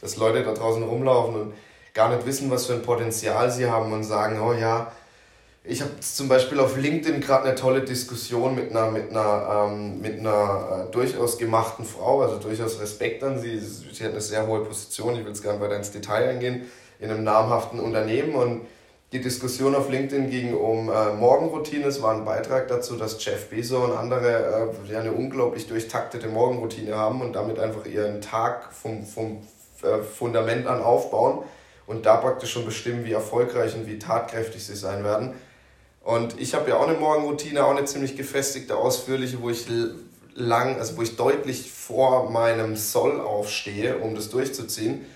Dass Leute da draußen rumlaufen und gar nicht wissen, was für ein Potenzial sie haben und sagen, oh ja, ich habe zum Beispiel auf LinkedIn gerade eine tolle Diskussion mit einer, mit einer, ähm, mit einer äh, durchaus gemachten Frau, also durchaus Respekt an sie. Sie hat eine sehr hohe Position, ich will gar nicht weiter ins Detail eingehen, in einem namhaften Unternehmen. Und die Diskussion auf LinkedIn ging um äh, Morgenroutine. Es war ein Beitrag dazu, dass Jeff Bezos und andere äh, eine unglaublich durchtaktete Morgenroutine haben und damit einfach ihren Tag vom, vom äh, Fundament an aufbauen und da praktisch schon bestimmen, wie erfolgreich und wie tatkräftig sie sein werden. Und ich habe ja auch eine Morgenroutine, auch eine ziemlich gefestigte, ausführliche, wo ich lang, also wo ich deutlich vor meinem Soll aufstehe, um das durchzuziehen.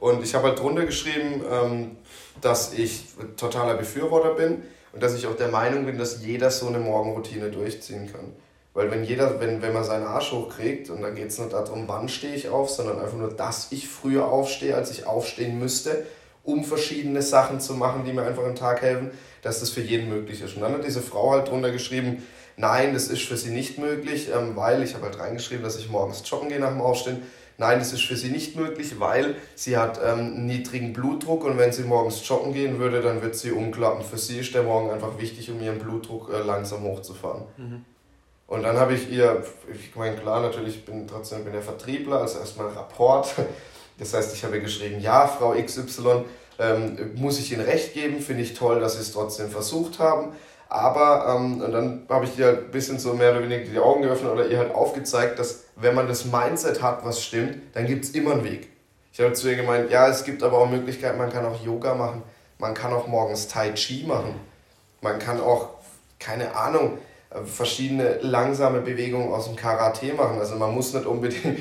Und ich habe halt drunter geschrieben, ähm, dass ich totaler Befürworter bin und dass ich auch der Meinung bin, dass jeder so eine Morgenroutine durchziehen kann. Weil wenn jeder, wenn, wenn man seinen Arsch hochkriegt, und da geht es nicht darum, wann stehe ich auf, sondern einfach nur, dass ich früher aufstehe, als ich aufstehen müsste, um verschiedene Sachen zu machen, die mir einfach im Tag helfen, dass das für jeden möglich ist. Und dann hat diese Frau halt drunter geschrieben, nein, das ist für sie nicht möglich, ähm, weil, ich habe halt reingeschrieben, dass ich morgens joggen gehe nach dem Aufstehen, nein, das ist für sie nicht möglich, weil sie hat ähm, niedrigen Blutdruck und wenn sie morgens joggen gehen würde, dann wird sie umklappen. Für sie ist der Morgen einfach wichtig, um ihren Blutdruck äh, langsam hochzufahren. Mhm. Und dann habe ich ihr, ich meine, klar, natürlich ich bin trotzdem bin der Vertriebler, also erstmal Rapport. Das heißt, ich habe geschrieben, ja, Frau XY, ähm, muss ich Ihnen recht geben, finde ich toll, dass Sie es trotzdem versucht haben. Aber, ähm, und dann habe ich dir halt ein bisschen so mehr oder weniger die Augen geöffnet oder ihr halt aufgezeigt, dass wenn man das Mindset hat, was stimmt, dann gibt es immer einen Weg. Ich habe zu ihr gemeint, ja, es gibt aber auch Möglichkeiten, man kann auch Yoga machen, man kann auch morgens Tai Chi machen, man kann auch, keine Ahnung, äh, verschiedene langsame Bewegungen aus dem Karate machen. Also man muss nicht unbedingt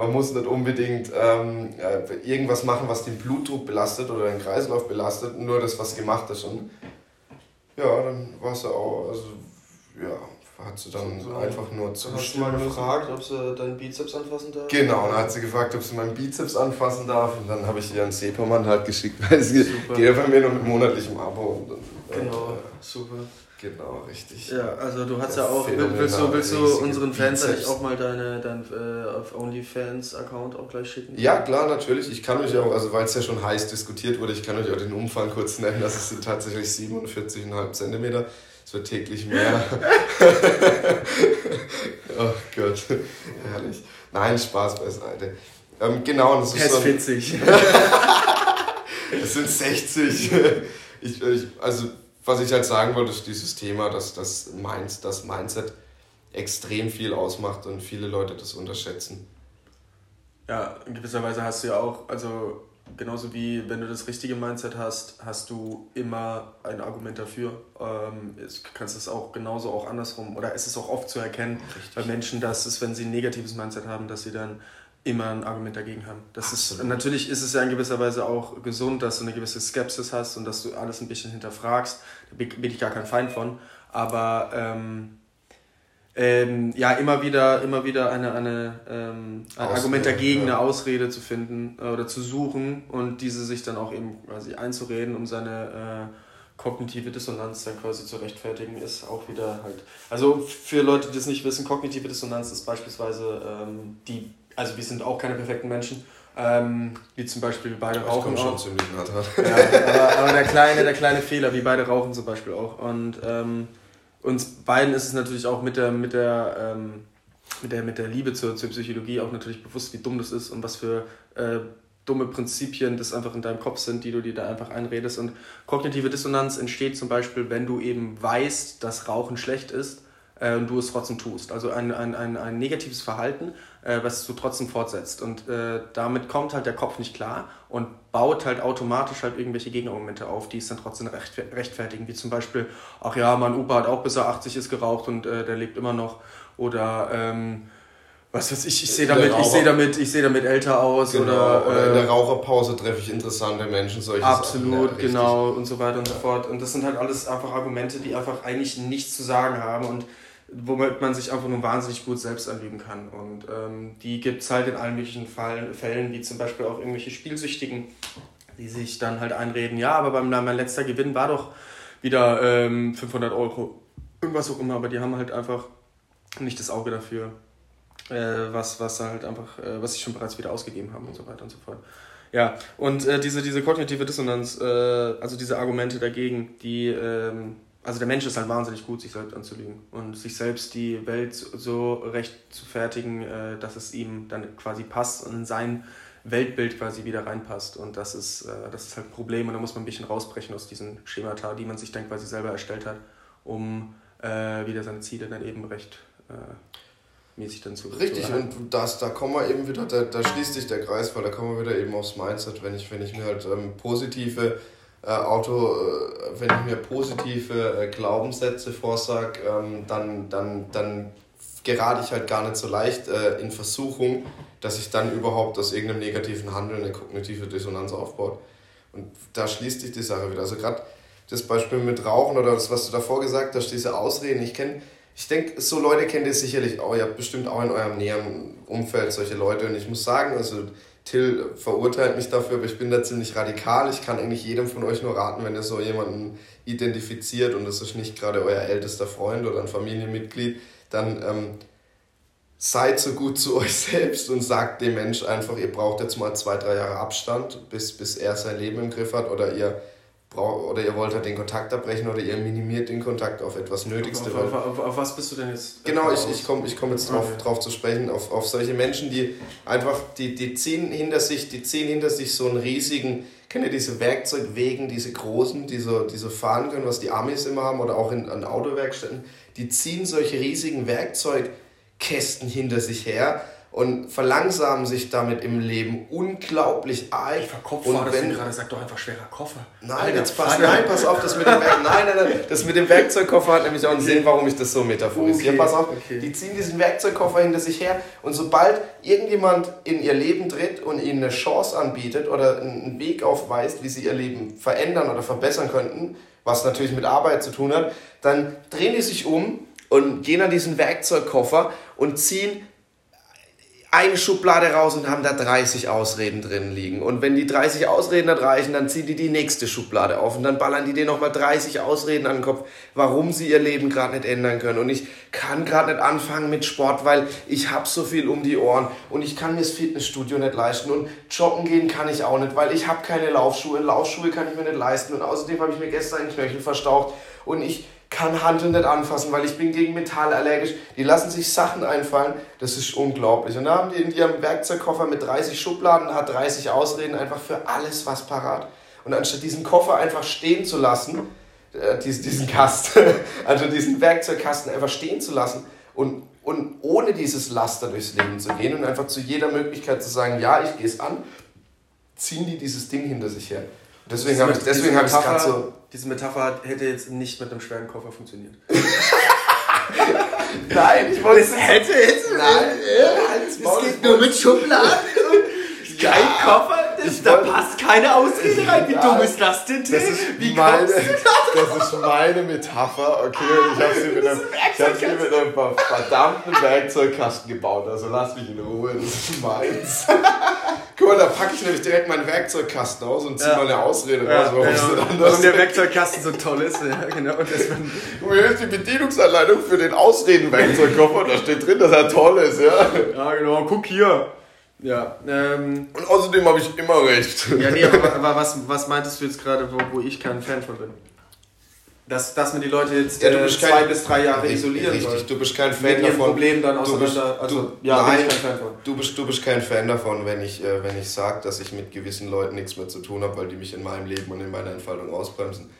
man muss nicht unbedingt ähm, äh, irgendwas machen, was den Blutdruck belastet oder den Kreislauf belastet, nur das, was gemacht ist. Und ja, dann war es auch, also ja, hat sie dann so, einfach nur zu. Hast du mal gefragt, ob sie deinen Bizeps anfassen darf? Genau, dann hat sie gefragt, ob sie meinen Bizeps anfassen darf. Und dann habe ich ihr einen Sepermann halt geschickt, weil sie geht ja bei mir nur mit monatlichem Abo. Und, und, genau, äh, super. Genau, richtig. Ja, also du hast ja auch, willst du, willst du unseren Fans eigentlich auch mal deine, dein äh, OnlyFans-Account auch gleich schicken? Ja, klar, natürlich. Ich kann euch auch, also weil es ja schon heiß diskutiert wurde, ich kann euch auch den Umfang kurz nennen. Das sind tatsächlich 47,5 Zentimeter. Es wird täglich mehr. oh Gott, herrlich. Nein, Spaß beiseite. Ähm, genau, das ist so. 40. Es sind 60. Ich, ich, also was ich halt sagen wollte, ist dieses Thema, dass das, Mind, das Mindset extrem viel ausmacht und viele Leute das unterschätzen. Ja, in gewisser Weise hast du ja auch, also genauso wie wenn du das richtige Mindset hast, hast du immer ein Argument dafür. Ähm, du kannst es auch genauso auch andersrum, oder es ist auch oft zu erkennen Richtig. bei Menschen, dass es, wenn sie ein negatives Mindset haben, dass sie dann immer ein Argument dagegen haben. Das ist, natürlich ist es ja in gewisser Weise auch gesund, dass du eine gewisse Skepsis hast und dass du alles ein bisschen hinterfragst. Da bin ich gar kein Feind von. Aber ähm, ähm, ja, immer wieder, immer wieder eine, eine, ähm, ein Ausrede, Argument dagegen, ja. eine Ausrede zu finden äh, oder zu suchen und diese sich dann auch eben quasi einzureden, um seine äh, kognitive Dissonanz dann quasi zu rechtfertigen, ist auch wieder halt. Also für Leute, die das nicht wissen, kognitive Dissonanz ist beispielsweise ähm, die also wir sind auch keine perfekten Menschen. Ähm, wie zum Beispiel beide ich rauchen. Schon ziemlich nah dran. Ja, aber, aber, der, kleine, der kleine Fehler, wie beide rauchen zum Beispiel auch. Und ähm, uns beiden ist es natürlich auch mit der, mit der, ähm, mit der, mit der Liebe zur, zur Psychologie auch natürlich bewusst, wie dumm das ist und was für äh, dumme Prinzipien das einfach in deinem Kopf sind, die du dir da einfach einredest. Und kognitive Dissonanz entsteht zum Beispiel, wenn du eben weißt, dass Rauchen schlecht ist äh, und du es trotzdem tust. Also ein, ein, ein, ein negatives Verhalten, äh, was du trotzdem fortsetzt. Und äh, damit kommt halt der Kopf nicht klar und baut halt automatisch halt irgendwelche Gegenargumente auf, die es dann trotzdem rechtfertigen. Wie zum Beispiel, ach ja, mein Opa hat auch bis er 80 ist geraucht und äh, der lebt immer noch. Oder ähm, was weiß ich, ich sehe damit, ich sehe damit, ich sehe damit älter aus genau, oder, oder in der äh, Raucherpause treffe ich interessante Menschen, solche Absolut, Sachen, ja, genau und so weiter und so fort. Und das sind halt alles einfach Argumente, die einfach eigentlich nichts zu sagen haben und womit man sich einfach nur wahnsinnig gut selbst anlügen kann. Und ähm, die gibt es halt in allen möglichen Fall, Fällen, wie zum Beispiel auch irgendwelche Spielsüchtigen, die sich dann halt einreden, ja, aber beim, mein letzter Gewinn war doch wieder ähm, 500 Euro und was auch immer, aber die haben halt einfach nicht das Auge dafür, äh, was, was halt einfach, äh, was sie schon bereits wieder ausgegeben haben und so weiter und so fort. Ja, und äh, diese, diese kognitive Dissonanz, äh, also diese Argumente dagegen, die, ähm, also der Mensch ist halt wahnsinnig gut, sich selbst anzulügen und sich selbst die Welt so recht zu fertigen, äh, dass es ihm dann quasi passt und in sein Weltbild quasi wieder reinpasst. Und das ist, äh, das ist halt ein Problem und da muss man ein bisschen rausbrechen aus diesen Schemata, die man sich dann quasi selber erstellt hat, um äh, wieder seine Ziele dann eben recht mäßig dann zu Richtig, zu und das, da kommen wir eben wieder, da, da schließt sich der Kreis, weil da kommen wir wieder eben aufs Mindset, wenn ich, wenn ich mir halt ähm, positive äh, Auto, äh, wenn ich mir positive äh, Glaubenssätze vorsage, ähm, dann, dann, dann gerate ich halt gar nicht so leicht äh, in Versuchung, dass ich dann überhaupt aus irgendeinem negativen Handeln eine kognitive Dissonanz aufbaut. Und da schließt sich die Sache wieder. Also gerade das Beispiel mit Rauchen oder das, was du davor gesagt hast, diese Ausreden, ich kenne ich denke, so Leute kennt ihr sicherlich auch. Ihr habt bestimmt auch in eurem näheren Umfeld solche Leute. Und ich muss sagen, also Till verurteilt mich dafür, aber ich bin da ziemlich radikal. Ich kann eigentlich jedem von euch nur raten, wenn ihr so jemanden identifiziert und das ist nicht gerade euer ältester Freund oder ein Familienmitglied, dann ähm, seid so gut zu euch selbst und sagt dem Mensch einfach, ihr braucht jetzt mal zwei, drei Jahre Abstand, bis, bis er sein Leben im Griff hat oder ihr oder ihr wollt halt den Kontakt abbrechen oder ihr minimiert den Kontakt auf etwas Nötigste. Auf, auf, auf, auf was bist du denn jetzt? Genau, ich, ich komme ich komm jetzt drauf, okay. drauf zu sprechen, auf, auf solche Menschen, die einfach, die, die ziehen hinter sich, die ziehen hinter sich so einen riesigen, kennt ihr diese Werkzeugwegen, diese großen, die so, die so fahren können, was die Amis immer haben oder auch in, an Autowerkstätten, die ziehen solche riesigen Werkzeugkästen hinter sich her und verlangsamen sich damit im Leben unglaublich arg. Ich verkopfe wenn gerade sagt doch einfach schwerer Koffer. Nein, Alter, jetzt pass, nein, pass auf, das mit dem nein, nein, nein, das mit dem Werkzeugkoffer hat nämlich auch einen Sinn, warum ich das so metaphorisiere. Okay, pass auf, okay. die ziehen diesen Werkzeugkoffer hinter sich her und sobald irgendjemand in ihr Leben tritt und ihnen eine Chance anbietet oder einen Weg aufweist, wie sie ihr Leben verändern oder verbessern könnten, was natürlich mit Arbeit zu tun hat, dann drehen die sich um und gehen an diesen Werkzeugkoffer und ziehen eine Schublade raus und haben da 30 Ausreden drin liegen. Und wenn die 30 Ausreden nicht reichen, dann ziehen die die nächste Schublade auf und dann ballern die dir nochmal 30 Ausreden an den Kopf, warum sie ihr Leben gerade nicht ändern können. Und ich kann gerade nicht anfangen mit Sport, weil ich habe so viel um die Ohren und ich kann mir das Fitnessstudio nicht leisten und joggen gehen kann ich auch nicht, weil ich habe keine Laufschuhe. Laufschuhe kann ich mir nicht leisten und außerdem habe ich mir gestern einen Knöchel verstaucht und ich kann Handeln nicht anfassen, weil ich bin gegen Metall allergisch. Die lassen sich Sachen einfallen, das ist unglaublich. Und da haben die in ihrem Werkzeugkoffer mit 30 Schubladen, hat 30 Ausreden einfach für alles was parat. Und anstatt diesen Koffer einfach stehen zu lassen, äh, diesen, diesen Kasten, also diesen Werkzeugkasten einfach stehen zu lassen und, und ohne dieses Laster durchs Leben zu gehen und einfach zu jeder Möglichkeit zu sagen, ja, ich gehe es an, ziehen die dieses Ding hinter sich her. Deswegen habe ich es gerade so diese Metapher hätte jetzt nicht mit einem schweren Koffer funktioniert. Nein, ich wollte es hätte jetzt. Nein, es geht nur mit Schubladen und kein Koffer. Das, da passt keine Ausrede rein. Wie dumm ist das denn, Tim? Das ist, Wie meine, das ist meine Metapher, okay? Und ich habe sie mit einem, ich hab sie mit einem verdammten Werkzeugkasten gebaut. Also lass mich in Ruhe, das ist meins. Guck mal, da packe ich nämlich direkt meinen Werkzeugkasten aus und ziehe ja. mal eine Ausrede ja, raus, warum ja, denn anders Warum der Werkzeugkasten so toll ist. Ja, genau. Und hier ist die Bedienungsanleitung für den Ausreden-Werkzeugkoffer. Da steht drin, dass er toll ist, ja. Ja, genau. Guck hier. Ja. Ähm, und außerdem habe ich immer recht. Ja, nee, aber, aber was, was meintest du jetzt gerade, wo, wo ich kein Fan von bin? dass, dass man die Leute jetzt ja, äh, zwei kein, bis drei Jahre isolieren richtig, soll. du bist kein Fan davon. Problem dann auseinander, du bist, also, du, ja, nein, Du bist, du bist kein Fan davon, wenn ich, äh, wenn ich sage, dass ich mit gewissen Leuten nichts mehr zu tun habe, weil die mich in meinem Leben und in meiner Entfaltung ausbremsen.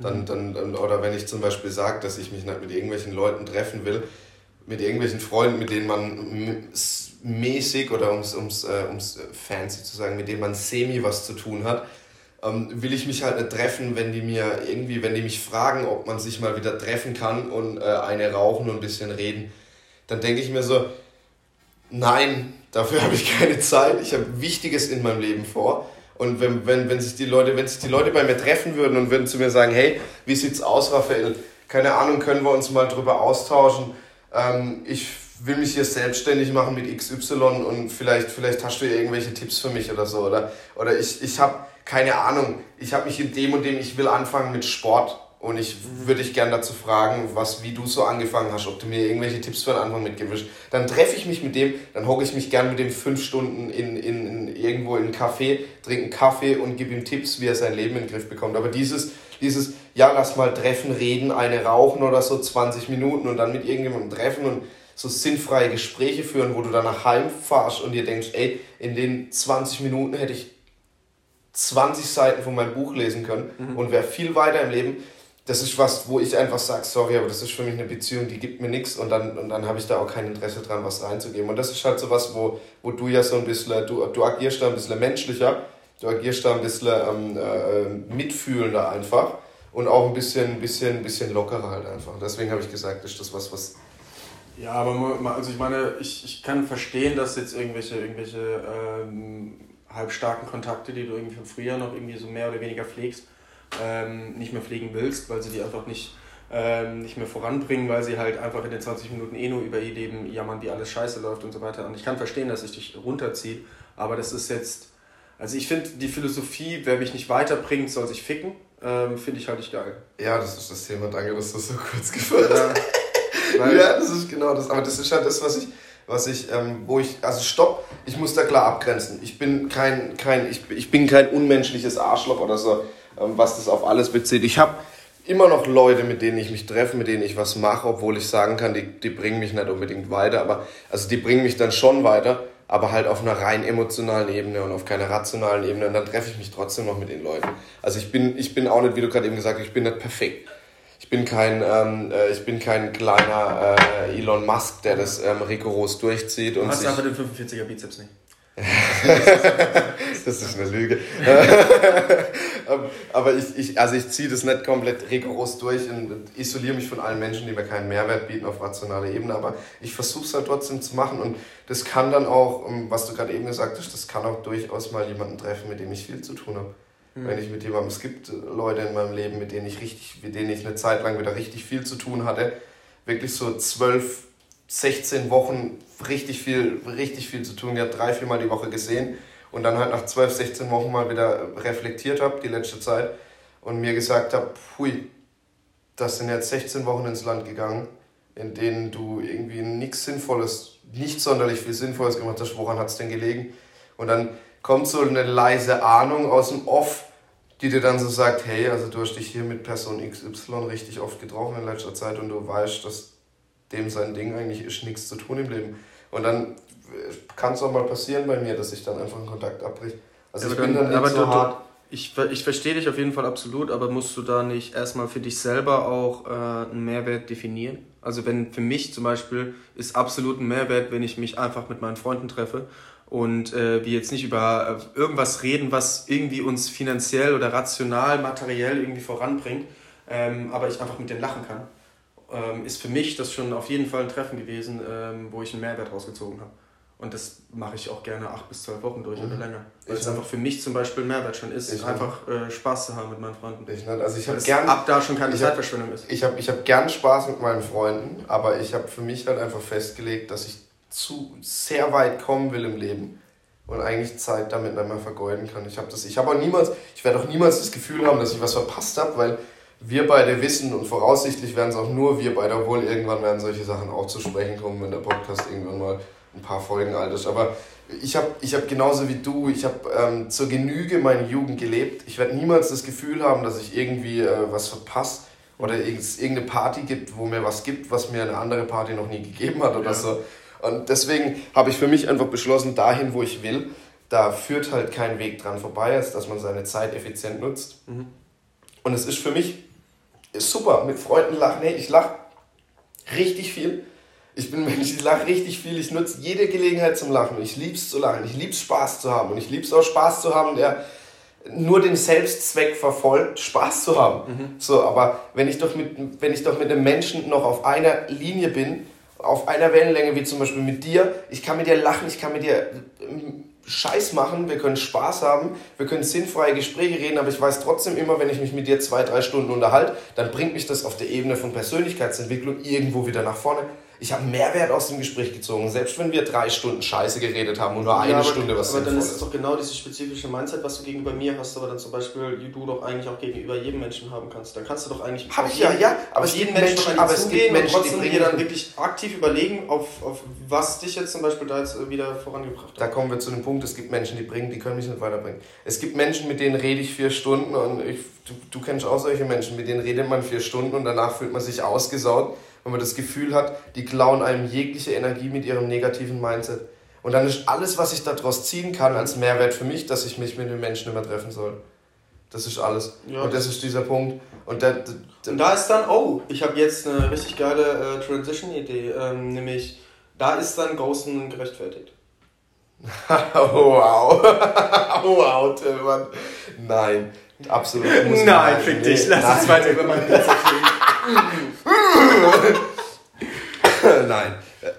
Dann, mhm. dann, dann, oder wenn ich zum Beispiel sage, dass ich mich nicht mit irgendwelchen Leuten treffen will, mit irgendwelchen Freunden, mit denen man mäßig oder ums, ums, äh, ums fancy zu sagen, mit denen man semi was zu tun hat, ähm, will ich mich halt nicht treffen, wenn die mir irgendwie, wenn die mich fragen, ob man sich mal wieder treffen kann und äh, eine rauchen und ein bisschen reden, dann denke ich mir so, nein, dafür habe ich keine Zeit, ich habe Wichtiges in meinem Leben vor. Und wenn, wenn, wenn, sich die Leute, wenn sich die Leute bei mir treffen würden und würden zu mir sagen, hey, wie sieht's aus, Raphael? keine Ahnung, können wir uns mal drüber austauschen. Ähm, ich will mich hier selbstständig machen mit XY und vielleicht, vielleicht hast du irgendwelche Tipps für mich oder so. Oder, oder ich, ich habe keine Ahnung, ich habe mich in dem und dem, ich will anfangen mit Sport und ich würde dich gerne dazu fragen, was, wie du so angefangen hast, ob du mir irgendwelche Tipps für den Anfang mitgibst. Dann treffe ich mich mit dem, dann hocke ich mich gern mit dem fünf Stunden in, in, in irgendwo in einen Café, trinke einen Kaffee und gebe ihm Tipps, wie er sein Leben in den Griff bekommt. Aber dieses, dieses, ja, lass mal treffen, reden, eine rauchen oder so 20 Minuten und dann mit irgendjemandem treffen und so sinnfreie Gespräche führen, wo du danach heimfahrst und dir denkst, ey, in den 20 Minuten hätte ich 20 Seiten von meinem Buch lesen können mhm. und wäre viel weiter im Leben das ist was, wo ich einfach sage, sorry, aber das ist für mich eine Beziehung, die gibt mir nichts und dann, und dann habe ich da auch kein Interesse dran, was reinzugeben. Und das ist halt so was, wo, wo du ja so ein bisschen, du, du agierst da ein bisschen menschlicher, du agierst da ein bisschen ähm, äh, mitfühlender einfach und auch ein bisschen, bisschen, bisschen lockerer halt einfach. Deswegen habe ich gesagt, ist das was, was... Ja, aber also ich meine, ich, ich kann verstehen, dass jetzt irgendwelche, irgendwelche ähm, halbstarken Kontakte, die du irgendwie von früher noch irgendwie so mehr oder weniger pflegst, ähm, nicht mehr pflegen willst, weil sie die einfach nicht, ähm, nicht mehr voranbringen, weil sie halt einfach in den 20 Minuten eh nur über ihr Leben jammern, wie alles scheiße läuft und so weiter. Und ich kann verstehen, dass ich dich runterziehe, aber das ist jetzt, also ich finde die Philosophie, wer mich nicht weiterbringt, soll sich ficken, ähm, finde ich halt nicht geil. Ja, das ist das Thema, danke, dass du so kurz geführt hast. Ja, ja, das ist genau das, aber das ist halt das, was ich was ich, ähm, wo ich, also stopp, ich muss da klar abgrenzen. Ich bin kein, kein, ich, ich bin kein unmenschliches Arschloch oder so. Ähm, was das auf alles bezieht. Ich habe immer noch Leute, mit denen ich mich treffe, mit denen ich was mache, obwohl ich sagen kann, die, die bringen mich nicht unbedingt weiter, aber also die bringen mich dann schon weiter, aber halt auf einer rein emotionalen Ebene und auf keiner rationalen Ebene und dann treffe ich mich trotzdem noch mit den Leuten. Also ich bin, ich bin auch nicht, wie du gerade eben gesagt hast, ich bin nicht perfekt. Ich bin kein, ähm, äh, ich bin kein kleiner äh, Elon Musk, der das ähm, rigoros durchzieht. Du hast einfach den 45er Bizeps nicht. das ist eine Lüge. Aber ich, ich, also ich ziehe das nicht komplett rigoros durch und isoliere mich von allen Menschen, die mir keinen Mehrwert bieten auf rationaler Ebene. Aber ich versuche es halt trotzdem zu machen. Und das kann dann auch, was du gerade eben gesagt hast, das kann auch durchaus mal jemanden treffen, mit dem ich viel zu tun habe. Mhm. Wenn ich mit jemandem, es gibt Leute in meinem Leben, mit denen ich richtig, mit denen ich eine Zeit lang wieder richtig viel zu tun hatte. Wirklich so zwölf, 16 Wochen richtig viel, richtig viel zu tun gehabt, drei, viermal die Woche gesehen und dann halt nach 12, 16 Wochen mal wieder reflektiert habe, die letzte Zeit und mir gesagt habe, hui, das sind jetzt 16 Wochen ins Land gegangen, in denen du irgendwie nichts Sinnvolles, nicht sonderlich viel Sinnvolles gemacht hast, woran hat es denn gelegen? Und dann kommt so eine leise Ahnung aus dem Off, die dir dann so sagt, hey, also du hast dich hier mit Person XY richtig oft getroffen in letzter Zeit und du weißt, dass dem sein Ding eigentlich ist, nichts zu tun im Leben. Und dann kann es auch mal passieren bei mir, dass ich dann einfach einen Kontakt abbricht. Also ja, ich bin dann, dann nicht so du, hart. Ich, ich verstehe dich auf jeden Fall absolut, aber musst du da nicht erstmal für dich selber auch äh, einen Mehrwert definieren? Also wenn für mich zum Beispiel ist absolut ein Mehrwert, wenn ich mich einfach mit meinen Freunden treffe und äh, wir jetzt nicht über äh, irgendwas reden, was irgendwie uns finanziell oder rational, materiell irgendwie voranbringt, ähm, aber ich einfach mit denen lachen kann ähm, ist für mich das schon auf jeden Fall ein Treffen gewesen, ähm, wo ich einen Mehrwert rausgezogen habe. Und das mache ich auch gerne acht bis zwölf Wochen durch mhm. oder länger. Weil ich es einfach für mich zum Beispiel ein Mehrwert schon ist, einfach äh, Spaß zu haben mit meinen Freunden. Ich Also ich habe gern ab da schon keine Zeitverschwendung ist. Ich habe ich hab gern Spaß mit meinen Freunden, aber ich habe für mich halt einfach festgelegt, dass ich zu sehr weit kommen will im Leben und eigentlich Zeit damit nicht mehr vergeuden kann. Ich habe das, ich habe auch niemals, ich werde auch niemals das Gefühl haben, dass ich was verpasst habe, weil wir beide wissen und voraussichtlich werden es auch nur wir beide, obwohl irgendwann werden solche Sachen auch zu sprechen kommen, wenn der Podcast irgendwann mal ein paar Folgen alt ist. Aber ich habe ich hab genauso wie du, ich habe ähm, zur Genüge meine Jugend gelebt. Ich werde niemals das Gefühl haben, dass ich irgendwie äh, was verpasse oder es irgendeine Party gibt, wo mir was gibt, was mir eine andere Party noch nie gegeben hat oder ja. so. Und deswegen habe ich für mich einfach beschlossen, dahin, wo ich will, da führt halt kein Weg dran vorbei, als dass man seine Zeit effizient nutzt. Mhm. Und es ist für mich ist super, mit Freunden lachen. Hey, ich lache richtig viel. Ich bin Mensch, ich lache richtig viel. Ich nutze jede Gelegenheit zum Lachen. Ich liebe es zu lachen. Ich liebe es Spaß zu haben. Und ich liebe es auch Spaß zu haben, der nur den Selbstzweck verfolgt, Spaß zu haben. Mhm. So, aber wenn ich, doch mit, wenn ich doch mit einem Menschen noch auf einer Linie bin, auf einer Wellenlänge, wie zum Beispiel mit dir, ich kann mit dir lachen, ich kann mit dir Scheiß machen, wir können Spaß haben, wir können sinnfreie Gespräche reden, aber ich weiß trotzdem immer, wenn ich mich mit dir zwei, drei Stunden unterhalte, dann bringt mich das auf der Ebene von Persönlichkeitsentwicklung irgendwo wieder nach vorne ich habe Mehrwert aus dem Gespräch gezogen. Selbst wenn wir drei Stunden Scheiße geredet haben und nur eine ja, aber, Stunde was Aber dann ist es doch genau dieses spezifische Mindset, was du gegenüber mir hast, aber dann zum Beispiel du doch eigentlich auch gegenüber jedem Menschen haben kannst. Dann kannst du doch eigentlich. Habe ich ja, ja. Aber es jeden Menschen, Menschen aber es gibt Menschen, trotzdem die dir dann wirklich aktiv überlegen, auf, auf was dich jetzt zum Beispiel da jetzt wieder vorangebracht hat. Da kommen wir zu dem Punkt, es gibt Menschen, die bringen, die können mich nicht weiterbringen. Es gibt Menschen, mit denen rede ich vier Stunden und ich, du, du kennst auch solche Menschen, mit denen redet man vier Stunden und danach fühlt man sich ausgesaugt wenn man das Gefühl hat, die klauen einem jegliche Energie mit ihrem negativen Mindset. Und dann ist alles, was ich daraus ziehen kann, als Mehrwert für mich, dass ich mich mit den Menschen immer treffen soll. Das ist alles. Ja. Und das ist dieser Punkt. Und, der, der, und da ist dann, oh, ich habe jetzt eine richtig geile äh, Transition-Idee. Ähm, nämlich, da ist dann Ghosten gerechtfertigt. wow. wow, Tillmann. Nein, absolut. Nein, fick dich. Lass uns weiter über meinen Pizza Nein,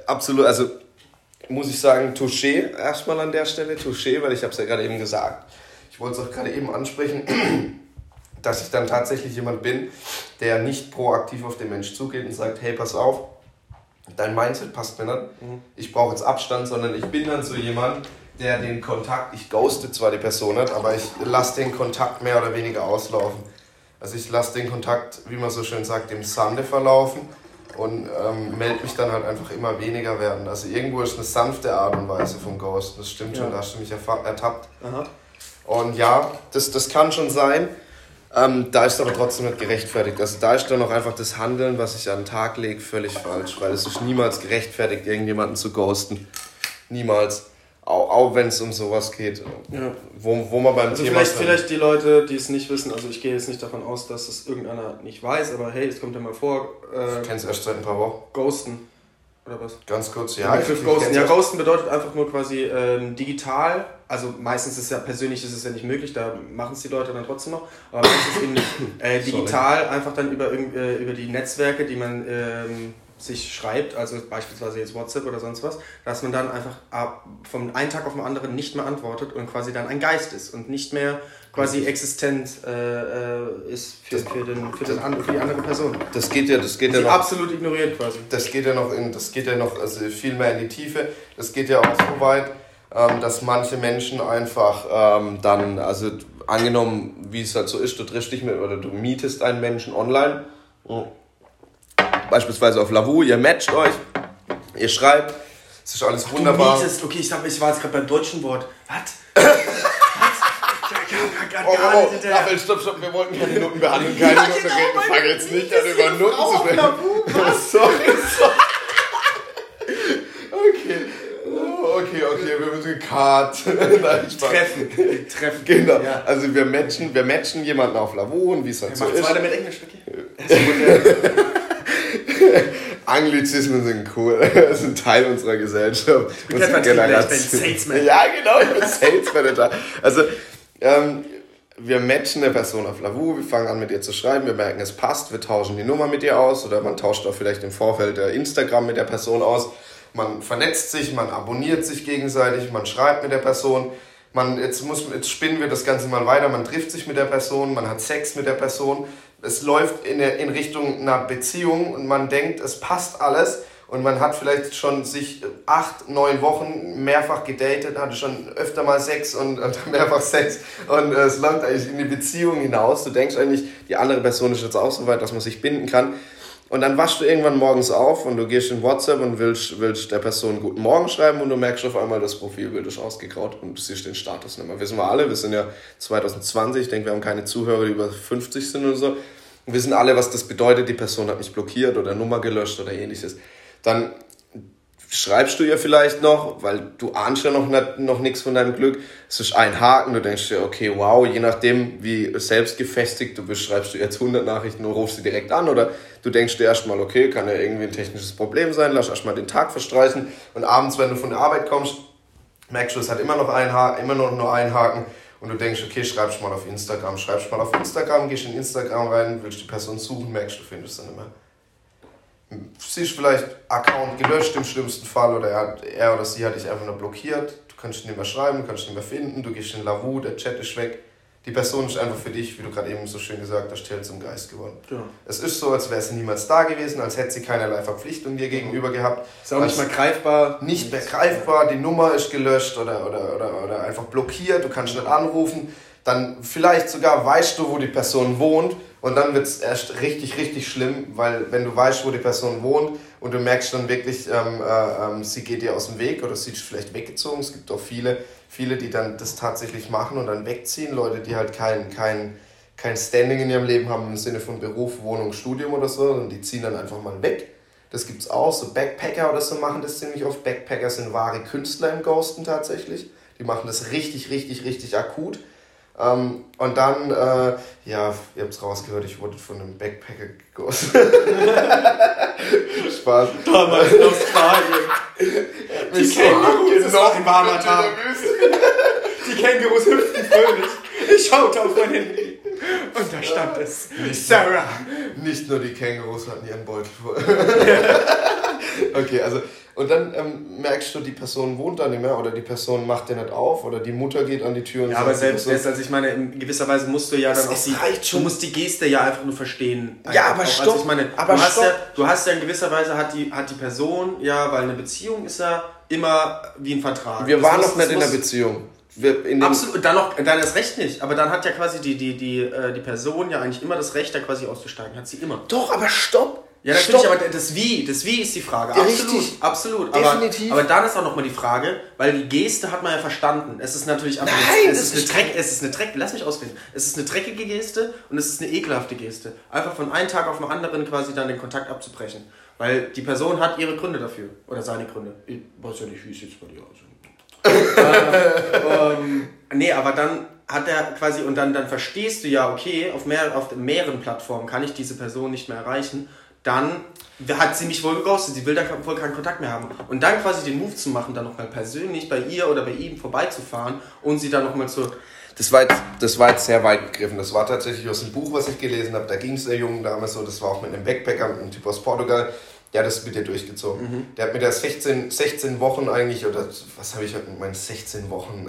absolut. Also muss ich sagen, Touché erstmal an der Stelle. Touché, weil ich habe es ja gerade eben gesagt. Ich wollte es auch gerade eben ansprechen, dass ich dann tatsächlich jemand bin, der nicht proaktiv auf den Mensch zugeht und sagt, hey, pass auf, dein Mindset passt mir nicht. Mhm. Ich brauche jetzt Abstand, sondern ich bin dann so jemand, der den Kontakt, ich ghoste zwar die Person nicht, aber ich lasse den Kontakt mehr oder weniger auslaufen. Also ich lasse den Kontakt, wie man so schön sagt, im Sande verlaufen und ähm, melde mich dann halt einfach immer weniger werden. Also irgendwo ist eine sanfte Art und Weise vom Ghost. Das stimmt ja. schon, da hast du mich ertappt. Aha. Und ja, das, das kann schon sein. Ähm, da ist aber trotzdem nicht gerechtfertigt. Also da ist dann auch einfach das Handeln, was ich an den Tag lege, völlig falsch. Weil es ist niemals gerechtfertigt, irgendjemanden zu ghosten. Niemals. Auch, auch wenn es um sowas geht, ja. wo, wo man beim also Thema... Vielleicht, vielleicht die Leute, die es nicht wissen, also ich gehe jetzt nicht davon aus, dass es irgendeiner nicht weiß, aber hey, es kommt ja mal vor... Äh, ich kenn's erst seit ein paar Wochen. Ghosten, oder was? Ganz kurz, ja. Begriff Ghosten. Ja, Ghosten bedeutet einfach nur quasi ähm, digital, also meistens ist ja persönlich ist es ja nicht möglich, da machen es die Leute dann trotzdem noch, aber meistens eben äh, digital einfach dann über, äh, über die Netzwerke, die man... Ähm, sich schreibt, also beispielsweise jetzt WhatsApp oder sonst was, dass man dann einfach vom einen Tag auf den anderen nicht mehr antwortet und quasi dann ein Geist ist und nicht mehr quasi existent äh, äh ist für, das, für, den, für, den, für die andere Person. Das geht ja, das geht ja noch, absolut ignoriert quasi. Das geht ja noch in, das geht ja noch also viel mehr in die Tiefe. Das geht ja auch so weit, ähm, dass manche Menschen einfach ähm, dann, also angenommen, wie es halt so ist, du triffst dich mit oder du mietest einen Menschen online beispielsweise auf Lavu, ihr matcht euch, ihr schreibt, es ist alles wunderbar. Du mietest, okay, ich, hab, ich war jetzt gerade beim deutschen Wort. Was? Oh, oh, oh, Raphael, stopp, stopp, wir wollten keine Noten behandeln, keine ja, Noten genau, reden. Fang jetzt nicht an, über Noten zu sprechen. sorry, sorry. Okay. Oh, okay, okay, wir müssen Cut. Nein, Spaß. Treffen. Treffen. Genau. Ja. Also wir matchen, wir matchen jemanden auf Lavu und wie es halt so ist. weiter mit Englisch, okay? Anglizismen sind cool. Das sind Teil unserer Gesellschaft. Ich bin Generation. Salesman. Ja, genau, ich bin Sales Manager. Also, ähm, wir matchen eine Person auf Lavu, wir fangen an mit ihr zu schreiben, wir merken, es passt, wir tauschen die Nummer mit ihr aus oder man tauscht auch vielleicht im Vorfeld Instagram mit der Person aus. Man vernetzt sich, man abonniert sich gegenseitig, man schreibt mit der Person. Man, jetzt, muss, jetzt spinnen wir das Ganze mal weiter, man trifft sich mit der Person, man hat Sex mit der Person es läuft in, in Richtung einer Beziehung und man denkt, es passt alles und man hat vielleicht schon sich acht, neun Wochen mehrfach gedatet, hatte schon öfter mal Sex und, mehrfach Sex und äh, es läuft eigentlich in die Beziehung hinaus. Du denkst eigentlich, die andere Person ist jetzt auch so weit, dass man sich binden kann. Und dann wachst du irgendwann morgens auf und du gehst in WhatsApp und willst, willst der Person Guten Morgen schreiben und du merkst auf einmal, das Profilbild ist ausgegraut und du siehst den Status nicht mehr. Wissen wir alle, wir sind ja 2020, ich denke, wir haben keine Zuhörer, die über 50 sind oder so. Wir wissen alle, was das bedeutet, die Person hat mich blockiert oder Nummer gelöscht oder ähnliches. Dann schreibst du ihr vielleicht noch, weil du ahnst ja noch, noch nichts von deinem Glück. Es ist ein Haken, du denkst dir, okay, wow, je nachdem, wie selbstgefestigt du bist, schreibst du jetzt 100 Nachrichten und rufst sie direkt an. Oder du denkst dir erstmal, okay, kann ja irgendwie ein technisches Problem sein, lass erstmal den Tag verstreichen. Und abends, wenn du von der Arbeit kommst, merkst du, es hat immer noch einen Haken, immer noch nur einen Haken. Und du denkst, okay, schreibst mal auf Instagram, schreibst mal auf Instagram, gehst in Instagram rein, willst die Person suchen, merkst du, findest sie nicht mehr siehst vielleicht Account gelöscht im schlimmsten Fall oder er, er oder sie hat dich einfach nur blockiert. Du kannst nicht mehr schreiben, kannst nicht mehr finden, du gehst in Lavu, der Chat ist weg. Die Person ist einfach für dich, wie du gerade eben so schön gesagt hast, still zum Geist geworden. Ja. Es ist so, als wäre sie niemals da gewesen, als hätte sie keinerlei Verpflichtung dir gegenüber gehabt. Ist auch nicht mehr greifbar. Nicht mehr greifbar, die Nummer ist gelöscht oder, oder, oder, oder einfach blockiert, du kannst nicht anrufen. Dann vielleicht sogar weißt du, wo die Person wohnt und dann wird es erst richtig, richtig schlimm, weil wenn du weißt, wo die Person wohnt und du merkst dann wirklich, ähm, äh, ähm, sie geht dir aus dem Weg oder sie ist vielleicht weggezogen. Es gibt auch viele, viele, die dann das tatsächlich machen und dann wegziehen. Leute, die halt kein, kein, kein Standing in ihrem Leben haben im Sinne von Beruf, Wohnung, Studium oder so, und die ziehen dann einfach mal weg. Das gibt es auch. So Backpacker oder so machen das ziemlich oft. Backpacker sind wahre Künstler im Ghosten tatsächlich. Die machen das richtig, richtig, richtig akut. Ähm, und dann, äh, ja, ihr habt es rausgehört, ich wurde von einem Backpacker gegossen. Spaß. Damals in Australien. Die Kängurus, das war ein warmer Tag. Die Kängurus hüpften fröhlich. Ich schaute auf mein Handy. Und da stand es. Sarah. Nicht nur die Kängurus hatten ihren Beutel voll. okay, also und dann ähm, merkst du, die Person wohnt da nicht mehr oder die Person macht dir nicht auf oder die Mutter geht an die Tür und Ja, aber selbst so. also ich meine, in gewisser Weise musst du ja dann auch die, du musst die Geste ja einfach nur verstehen. Ja, aber auch. stopp. Also ich meine, aber du, hast ja, du hast ja in gewisser Weise hat die, hat die Person, ja, weil eine Beziehung ist ja immer wie ein Vertrag. Wir das waren noch nicht in einer Beziehung. Absolut, dann noch, dann das Recht nicht. Aber dann hat ja quasi die, die, die, äh, die Person ja eigentlich immer das Recht, da quasi auszusteigen. Hat sie immer. Doch, aber stopp! Ja, natürlich, Stopp. aber das Wie, das Wie ist die Frage. Ja, absolut, richtig. absolut. Aber, Definitiv. Aber dann ist auch nochmal die Frage, weil die Geste hat man ja verstanden. Es ist natürlich einfach Nein, es, ist eine Dreck, es ist eine Dreck, lass mich ausreden. Es ist eine dreckige Geste und es ist eine ekelhafte Geste. Einfach von einem Tag auf den anderen quasi dann den Kontakt abzubrechen. Weil die Person hat ihre Gründe dafür. Oder seine Gründe. Ich weiß ja nicht, wie es jetzt bei dir aussieht. ähm, nee, aber dann hat er quasi, und dann, dann verstehst du ja, okay, auf, mehr, auf mehreren Plattformen kann ich diese Person nicht mehr erreichen dann hat sie mich wohl geghostet, sie will da wohl keinen Kontakt mehr haben. Und dann quasi den Move zu machen, dann nochmal persönlich bei ihr oder bei ihm vorbeizufahren und sie dann nochmal zu... Das war, jetzt, das war jetzt sehr weit gegriffen. Das war tatsächlich aus einem Buch, was ich gelesen habe. Da ging es der Jungen damals so, das war auch mit einem Backpacker, mit einem Typ aus Portugal. Der hat das mit dir durchgezogen. Mhm. Der hat mit der 16, 16 Wochen eigentlich, oder was habe ich mit meinen 16 Wochen?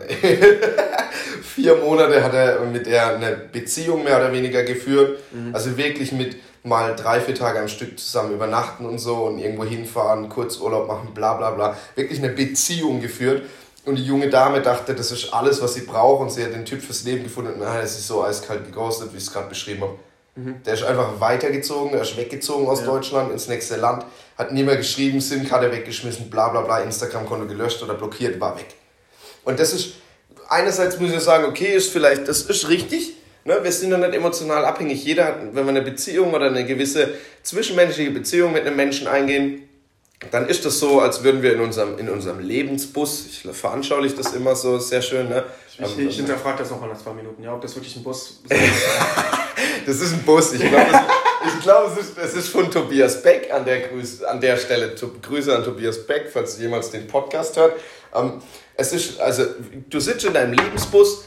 Vier Monate hat er mit der eine Beziehung mehr oder weniger geführt. Mhm. Also wirklich mit mal drei, vier Tage am Stück zusammen übernachten und so und irgendwo hinfahren, kurz Urlaub machen, bla bla bla. Wirklich eine Beziehung geführt. Und die junge Dame dachte, das ist alles, was sie braucht und sie hat den Typ fürs Leben gefunden. Und nein, es ist so eiskalt geghostet, wie ich es gerade beschrieben habe. Mhm. Der ist einfach weitergezogen, der ist weggezogen aus ja. Deutschland ins nächste Land, hat nie mehr geschrieben, SIM-Karte weggeschmissen, bla bla bla, Instagram-Konto gelöscht oder blockiert, war weg. Und das ist, einerseits muss ich sagen, okay, ist vielleicht, das ist richtig, Ne, wir sind ja nicht emotional abhängig. Jeder wenn wir eine Beziehung oder eine gewisse zwischenmenschliche Beziehung mit einem Menschen eingehen, dann ist das so, als würden wir in unserem, in unserem Lebensbus, ich veranschauliche das immer so sehr schön. Ne? Ich, ich, ich hinterfrage das nochmal nach zwei Minuten, ja, ob das wirklich ein Bus ist. das ist ein Bus. Ich glaube, es, glaub, es, ist, es ist von Tobias Beck an der, Grüße, an der Stelle. Grüße an Tobias Beck, falls jemals den Podcast hört. Ähm, es ist, also, du sitzt in deinem Lebensbus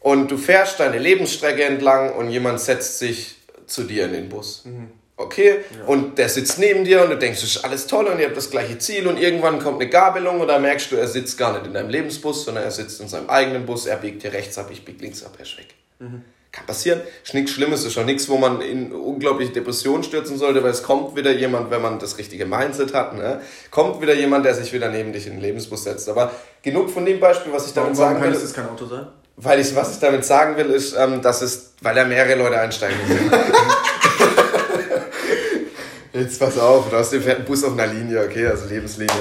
und du fährst deine Lebensstrecke entlang und jemand setzt sich zu dir in den Bus. Mhm. Okay? Ja. Und der sitzt neben dir und du denkst, das ist alles toll und ihr habt das gleiche Ziel und irgendwann kommt eine Gabelung und da merkst du, er sitzt gar nicht in deinem Lebensbus, sondern er sitzt in seinem eigenen Bus, er biegt hier rechts ab, ich bieg links ab, er ist weg. Mhm. Kann passieren. Ist nichts Schlimmes, ist schon nichts, wo man in unglaubliche Depressionen stürzen sollte, weil es kommt wieder jemand, wenn man das richtige Mindset hat, ne? kommt wieder jemand, der sich wieder neben dich in den Lebensbus setzt. Aber genug von dem Beispiel, was ich damit warum, sagen will. Kann es kein Auto sein? Weil ich, was ich damit sagen will, ist, ähm, dass es, weil da mehrere Leute einsteigen müssen. Jetzt pass auf, den fährt ein Bus auf einer Linie, okay, also Lebenslinie.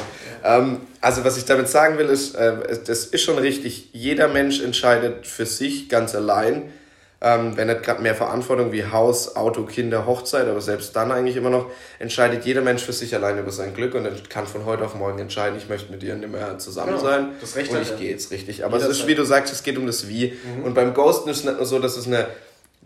Ähm, also was ich damit sagen will, ist, äh, das ist schon richtig, jeder Mensch entscheidet für sich ganz allein, ähm, wenn nicht gerade mehr Verantwortung wie Haus, Auto, Kinder, Hochzeit, aber selbst dann eigentlich immer noch, entscheidet jeder Mensch für sich allein über sein Glück und kann von heute auf morgen entscheiden, ich möchte mit dir nicht mehr zusammen ja, sein das Recht und ich ja. gehe jetzt richtig. Aber Jeder es ist, wie du sagst, es geht um das Wie. Mhm. Und beim Ghosten ist es nicht nur so, dass es eine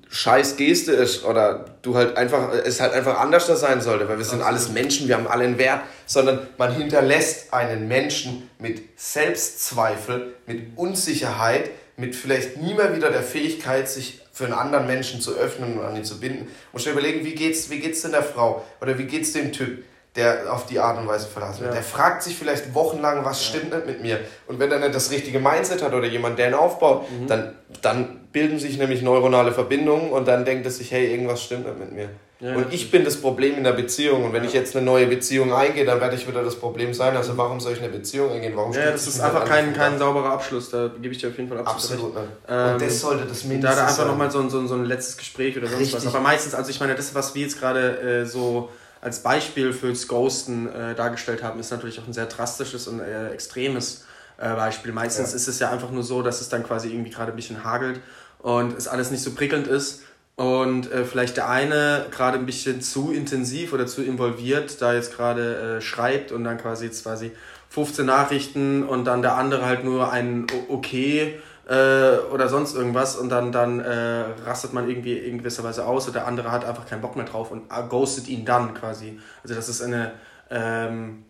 scheiß Geste ist oder du halt einfach, es halt einfach anders da sein sollte, weil wir sind alles Menschen, wir haben alle einen Wert, sondern man hinterlässt einen Menschen mit Selbstzweifel, mit Unsicherheit, mit vielleicht nie mehr wieder der Fähigkeit, sich für einen anderen Menschen zu öffnen und an ihn zu binden. Muss ich überlegen, wie geht's, wie geht's denn der Frau oder wie geht's dem Typ? Der auf die Art und Weise verlassen wird. Ja. Der fragt sich vielleicht wochenlang, was ja. stimmt nicht mit mir. Und wenn er nicht das richtige Mindset hat oder jemand, der ihn aufbaut, mhm. dann, dann bilden sich nämlich neuronale Verbindungen und dann denkt er sich, hey, irgendwas stimmt nicht mit mir. Ja, und ich bin das Problem in der Beziehung. Und wenn ich jetzt eine neue Beziehung eingehe, dann werde ich wieder das Problem sein. Also warum soll ich eine Beziehung eingehen? Warum ja, das ist einfach kein, kein sauberer Abschluss. Da gebe ich dir auf jeden Fall absolut. Absolut. Ähm, und das sollte das mindestens Da, da einfach nochmal so, so, so ein letztes Gespräch oder sonst Richtig. was. Aber meistens, also ich meine, das, was wir jetzt gerade äh, so als Beispiel fürs Ghosten äh, dargestellt haben, ist natürlich auch ein sehr drastisches und äh, extremes äh, Beispiel. Meistens ja. ist es ja einfach nur so, dass es dann quasi irgendwie gerade ein bisschen hagelt und es alles nicht so prickelnd ist und äh, vielleicht der eine gerade ein bisschen zu intensiv oder zu involviert da jetzt gerade äh, schreibt und dann quasi jetzt quasi 15 Nachrichten und dann der andere halt nur ein Okay äh, oder sonst irgendwas und dann, dann äh, rastet man irgendwie in gewisser Weise aus und der andere hat einfach keinen Bock mehr drauf und äh, ghostet ihn dann quasi. Also das ist eine ähm,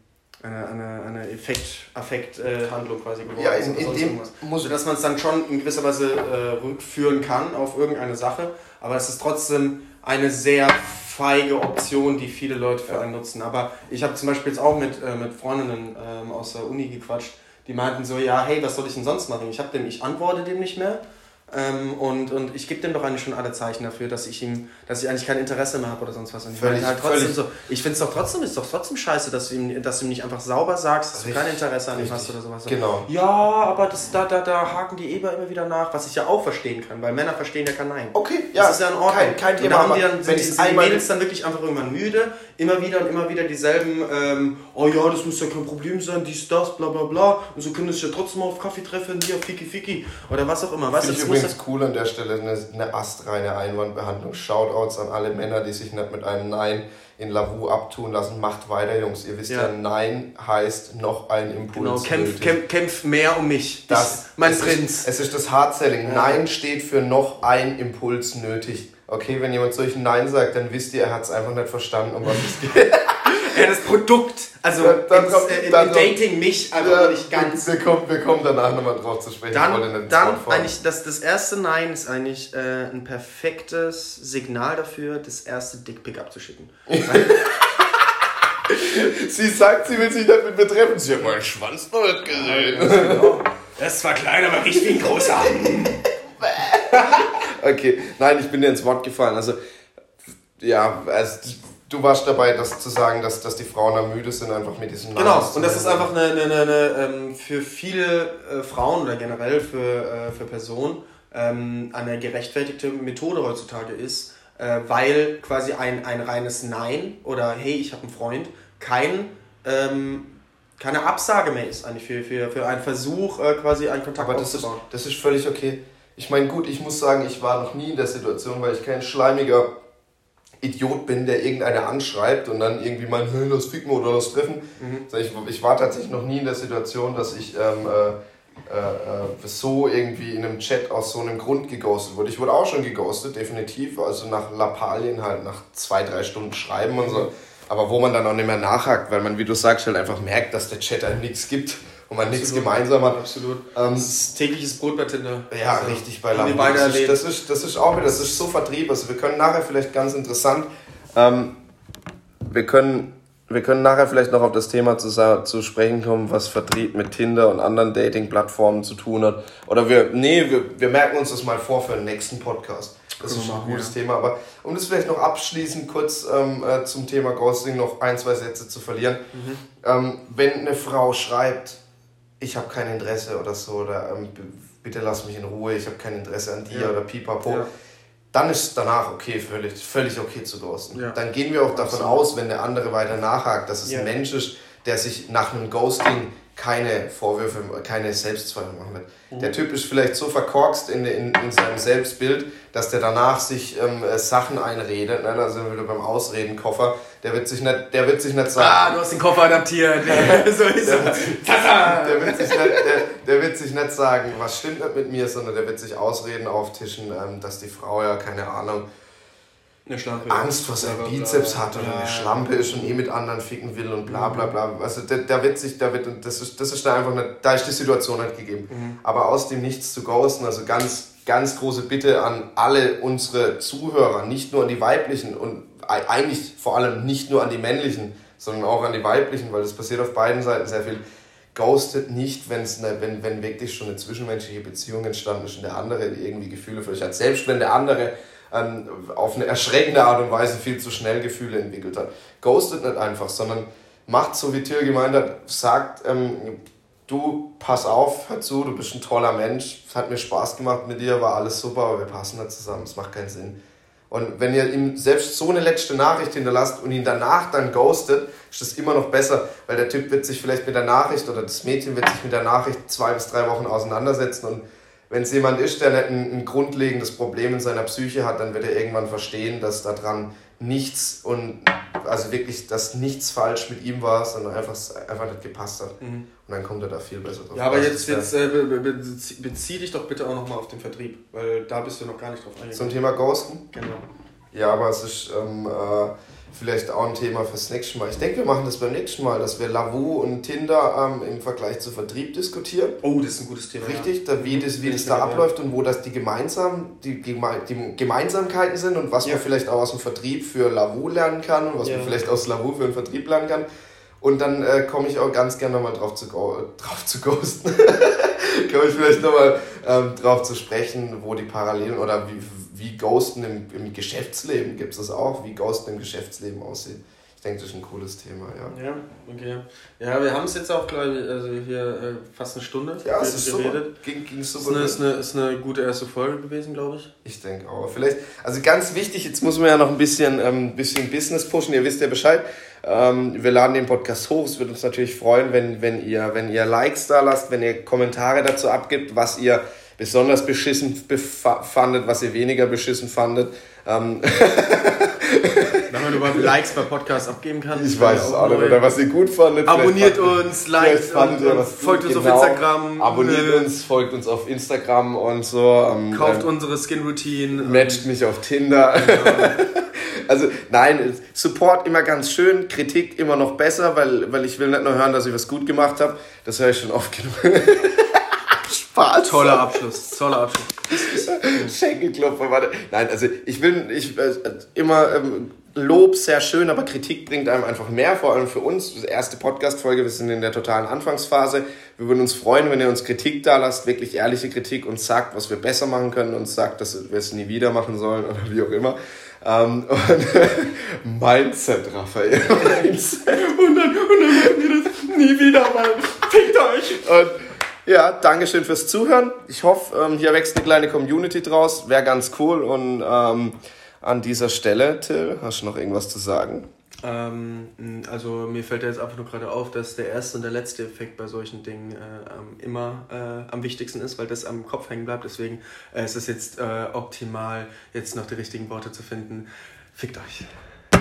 eine, eine, eine Effekt, Affekthandlung äh, quasi geworden ja, in, in dem muss dass man es dann schon in gewisser Weise äh, rückführen kann auf irgendeine Sache, aber es ist trotzdem eine sehr feige Option, die viele Leute für einen nutzen. Aber ich habe zum Beispiel jetzt auch mit, äh, mit Freundinnen ähm, aus der Uni gequatscht, die meinten so, ja, hey, was soll ich denn sonst machen? Ich, hab dem, ich antworte dem nicht mehr ähm, und, und ich gebe dem doch eigentlich schon alle Zeichen dafür, dass ich ihm, dass ich eigentlich kein Interesse mehr habe oder sonst was. Und ich halt trotzdem so, ich finde es doch trotzdem, ist doch trotzdem scheiße, dass du ihm, dass du ihm nicht einfach sauber sagst, dass richtig, du kein Interesse an ihm hast oder sowas. Genau. Ja, aber das, da, da, da haken die Eber immer wieder nach, was ich ja auch verstehen kann, weil Männer verstehen ja kein Nein. Okay, ja. Das ist ja in Ordnung. Kein, kein Thema. Und da haben die dann, sind, die, sind die Mädels dann wirklich einfach irgendwann müde, immer wieder und immer wieder dieselben, ähm, oh ja, das muss ja kein Problem sein, dies, das, bla bla bla. Und so können sie sich ja trotzdem mal auf Kaffee treffen, hier, Fiki Fiki oder was auch immer. Weißt du, übrigens cool an der Stelle eine, eine astreine Einwandbehandlung. Shoutouts an alle Männer, die sich nicht mit einem Nein in Lavu abtun lassen. Macht weiter, Jungs. Ihr wisst ja, ja Nein heißt noch ein Impuls. Genau, kämpf, kämpf, kämpf mehr um mich. Das, ich, mein es Prinz. Ist, es ist das Hard-Selling. Ja. Nein steht für noch ein Impuls nötig. Okay, wenn jemand solchen Nein sagt, dann wisst ihr, er hat es einfach nicht verstanden, um was es geht. Ja, das Produkt. Also dann, dann ins, kommt, äh, im, dann Dating mich aber ja, nicht ganz. Wir kommen, wir kommen danach nochmal drauf zu sprechen. Dann, dann eigentlich das, das erste Nein ist eigentlich äh, ein perfektes Signal dafür, das erste Dickpick abzuschicken. sie sagt, sie will sich nicht mit mir treffen. Sie hat meinen Schwanz noch nicht gesehen. Genau. Das war klein, aber wie ein großer. okay, nein, ich bin dir ins Wort gefallen. Also, ja, also du warst dabei, das zu sagen, dass, dass die Frauen da müde sind, einfach mit diesem Genau, Namen und das ist einfach eine, eine, eine, eine ähm, für viele äh, Frauen oder generell für, äh, für Personen ähm, eine gerechtfertigte Methode heutzutage ist, äh, weil quasi ein, ein reines Nein oder hey, ich habe einen Freund, kein, ähm, keine Absage mehr ist eigentlich für, für, für einen Versuch, quasi einen Kontakt Aber das aufzubauen. Ist, das ist völlig okay. Ich meine, gut, ich muss sagen, ich war noch nie in der Situation, weil ich kein schleimiger Idiot bin, der irgendeiner anschreibt und dann irgendwie meint, hey, lass ficken oder lass treffen. Mhm. Ich, ich, war tatsächlich noch nie in der Situation, dass ich ähm, äh, äh, äh, so irgendwie in einem Chat aus so einem Grund geghostet wurde. Ich wurde auch schon geghostet, definitiv. Also nach Lappalien halt nach zwei, drei Stunden Schreiben und so. Mhm. Aber wo man dann auch nicht mehr nachhakt, weil man, wie du sagst, halt einfach merkt, dass der Chat halt nichts gibt und man nichts gemeinsam hat. Absolut. Ähm, das ist tägliches Brot bei Tinder. Ja, also, richtig bei Lambo. Das ist, das, ist, das ist auch wieder, das ist so Vertrieb. Also wir können nachher vielleicht ganz interessant, ähm, wir können wir können nachher vielleicht noch auf das Thema zu, zu sprechen kommen, was Vertrieb mit Tinder und anderen Dating-Plattformen zu tun hat. Oder wir, nee, wir, wir merken uns das mal vor für den nächsten Podcast. Das ist ein gutes ja. Thema. Aber um das vielleicht noch abschließend kurz ähm, äh, zum Thema Ghosting noch ein, zwei Sätze zu verlieren. Mhm. Ähm, wenn eine Frau schreibt, ich habe kein Interesse oder so, oder ähm, bitte lass mich in Ruhe, ich habe kein Interesse an dir ja. oder pipapo, ja. dann ist danach okay, völlig, völlig okay zu ghosten. Ja. Dann gehen wir auch davon Absolut. aus, wenn der andere weiter nachhakt, dass es ein Mensch ist, der sich nach einem Ghosting keine Vorwürfe, keine Selbstzweifel machen wird. Mhm. Der Typ ist vielleicht so verkorkst in, in, in seinem Selbstbild, dass der danach sich ähm, Sachen einredet, ne? da sind wir wieder beim Ausredenkoffer, der wird sich nicht, der wird sich nicht sagen... Ah, du hast den Koffer adaptiert, so ist der, wird, der, wird sich nicht, der, der wird sich nicht sagen, was stimmt nicht mit mir, sondern der wird sich Ausreden auftischen, ähm, dass die Frau ja, keine Ahnung, eine Schlampe Angst vor seinem Bizeps hat oder ja. eine Schlampe ist und eh mit anderen ficken will und bla bla bla. Also da, da wird sich, da wird, das ist, das ist da einfach nicht, da ist die Situation nicht gegeben. Mhm. Aber aus dem Nichts zu ghosten, also ganz, ganz große Bitte an alle unsere Zuhörer, nicht nur an die weiblichen und eigentlich vor allem nicht nur an die männlichen, sondern auch an die weiblichen, weil es passiert auf beiden Seiten sehr viel. Ghostet nicht, wenn's ne, wenn, wenn wirklich schon eine zwischenmenschliche Beziehung entstanden ist und der andere irgendwie Gefühle für euch hat. Selbst wenn der andere ähm, auf eine erschreckende Art und Weise viel zu schnell Gefühle entwickelt hat. Ghostet nicht einfach, sondern macht so, wie Till gemeint hat, sagt, ähm, du, pass auf, hör zu, du bist ein toller Mensch, es hat mir Spaß gemacht mit dir, war alles super, aber wir passen nicht zusammen, es macht keinen Sinn. Und wenn ihr ihm selbst so eine letzte Nachricht hinterlasst und ihn danach dann ghostet, ist das immer noch besser, weil der Typ wird sich vielleicht mit der Nachricht oder das Mädchen wird sich mit der Nachricht zwei bis drei Wochen auseinandersetzen und wenn es jemand ist, der ein, ein grundlegendes Problem in seiner Psyche hat, dann wird er irgendwann verstehen, dass daran nichts und also wirklich, dass nichts falsch mit ihm war, sondern einfach, einfach nicht gepasst hat. Mhm. Und dann kommt er da viel besser drauf. Ja, aber jetzt, jetzt äh, be, be, bezieh dich doch bitte auch nochmal auf den Vertrieb, weil da bist du noch gar nicht drauf eingegangen. Zum Thema Ghosten? Genau. Ja, aber es ist ähm, äh, vielleicht auch ein Thema fürs nächste Mal. Ich denke, wir machen das beim nächsten Mal, dass wir Lavu und Tinder ähm, im Vergleich zu Vertrieb diskutieren. Oh, das ist ein gutes Thema. Richtig, ja. da, wie das, wie das da abläuft und wo das die, gemeinsam, die, die Gemeinsamkeiten sind und was ja. man vielleicht auch aus dem Vertrieb für Lavu lernen kann und was ja. man vielleicht aus Lavu für den Vertrieb lernen kann. Und dann äh, komme ich auch ganz gerne nochmal drauf zu, drauf zu ghosten. komme ich vielleicht nochmal ähm, drauf zu sprechen, wo die Parallelen oder wie, wie Ghosten im, im Geschäftsleben, gibt es das auch, wie Ghosten im Geschäftsleben aussieht. Ich denke, das ist ein cooles Thema, ja. Ja, okay. Ja, wir haben es jetzt auch, glaube ich, also hier äh, fast eine Stunde ja, es ist geredet. Super. Ging, ging super. Es ist eine, ist, eine, gute erste Folge gewesen, glaube ich. Ich denke auch. Vielleicht, also ganz wichtig, jetzt muss man ja noch ein bisschen, ähm, bisschen Business pushen. Ihr wisst ja Bescheid. Ähm, wir laden den Podcast hoch. Es würde uns natürlich freuen, wenn, wenn, ihr, wenn ihr Likes da lasst, wenn ihr Kommentare dazu abgibt, was ihr besonders beschissen fandet, was ihr weniger beschissen fandet. Ähm Wenn man überhaupt Likes bei Podcasts abgeben kann. Ich weiß es auch nicht. Oder was ihr gut fandet. Abonniert uns, liked und, und folgt uns genau. auf Instagram. Abonniert äh, uns, folgt uns auf Instagram und so. Ähm, kauft ähm, unsere Skin Routine. Matcht mich auf Tinder. Genau. also nein, Support immer ganz schön, Kritik immer noch besser, weil, weil ich will nicht nur hören, dass ich was gut gemacht habe. Das höre ich schon oft genug. Spaß. Toller Abschluss, toller Abschluss. Schenkelklopfer, warte. Nein, also ich will ich, äh, immer ähm, Lob sehr schön, aber Kritik bringt einem einfach mehr, vor allem für uns. Erste Podcast-Folge, wir sind in der totalen Anfangsphase. Wir würden uns freuen, wenn ihr uns Kritik da lasst, wirklich ehrliche Kritik und sagt, was wir besser machen können und sagt, dass wir es nie wieder machen sollen oder wie auch immer. Ähm, und Mindset, Raphael. Mindset. Und dann, und dann machen wir das nie wieder, weil fickt euch. Und ja, Dankeschön fürs Zuhören. Ich hoffe, ähm, hier wächst eine kleine Community draus. Wäre ganz cool. Und ähm, an dieser Stelle, Till, hast du noch irgendwas zu sagen? Ähm, also mir fällt jetzt einfach nur gerade auf, dass der erste und der letzte Effekt bei solchen Dingen äh, immer äh, am wichtigsten ist, weil das am Kopf hängen bleibt. Deswegen äh, ist es jetzt äh, optimal, jetzt noch die richtigen Worte zu finden. Fickt euch.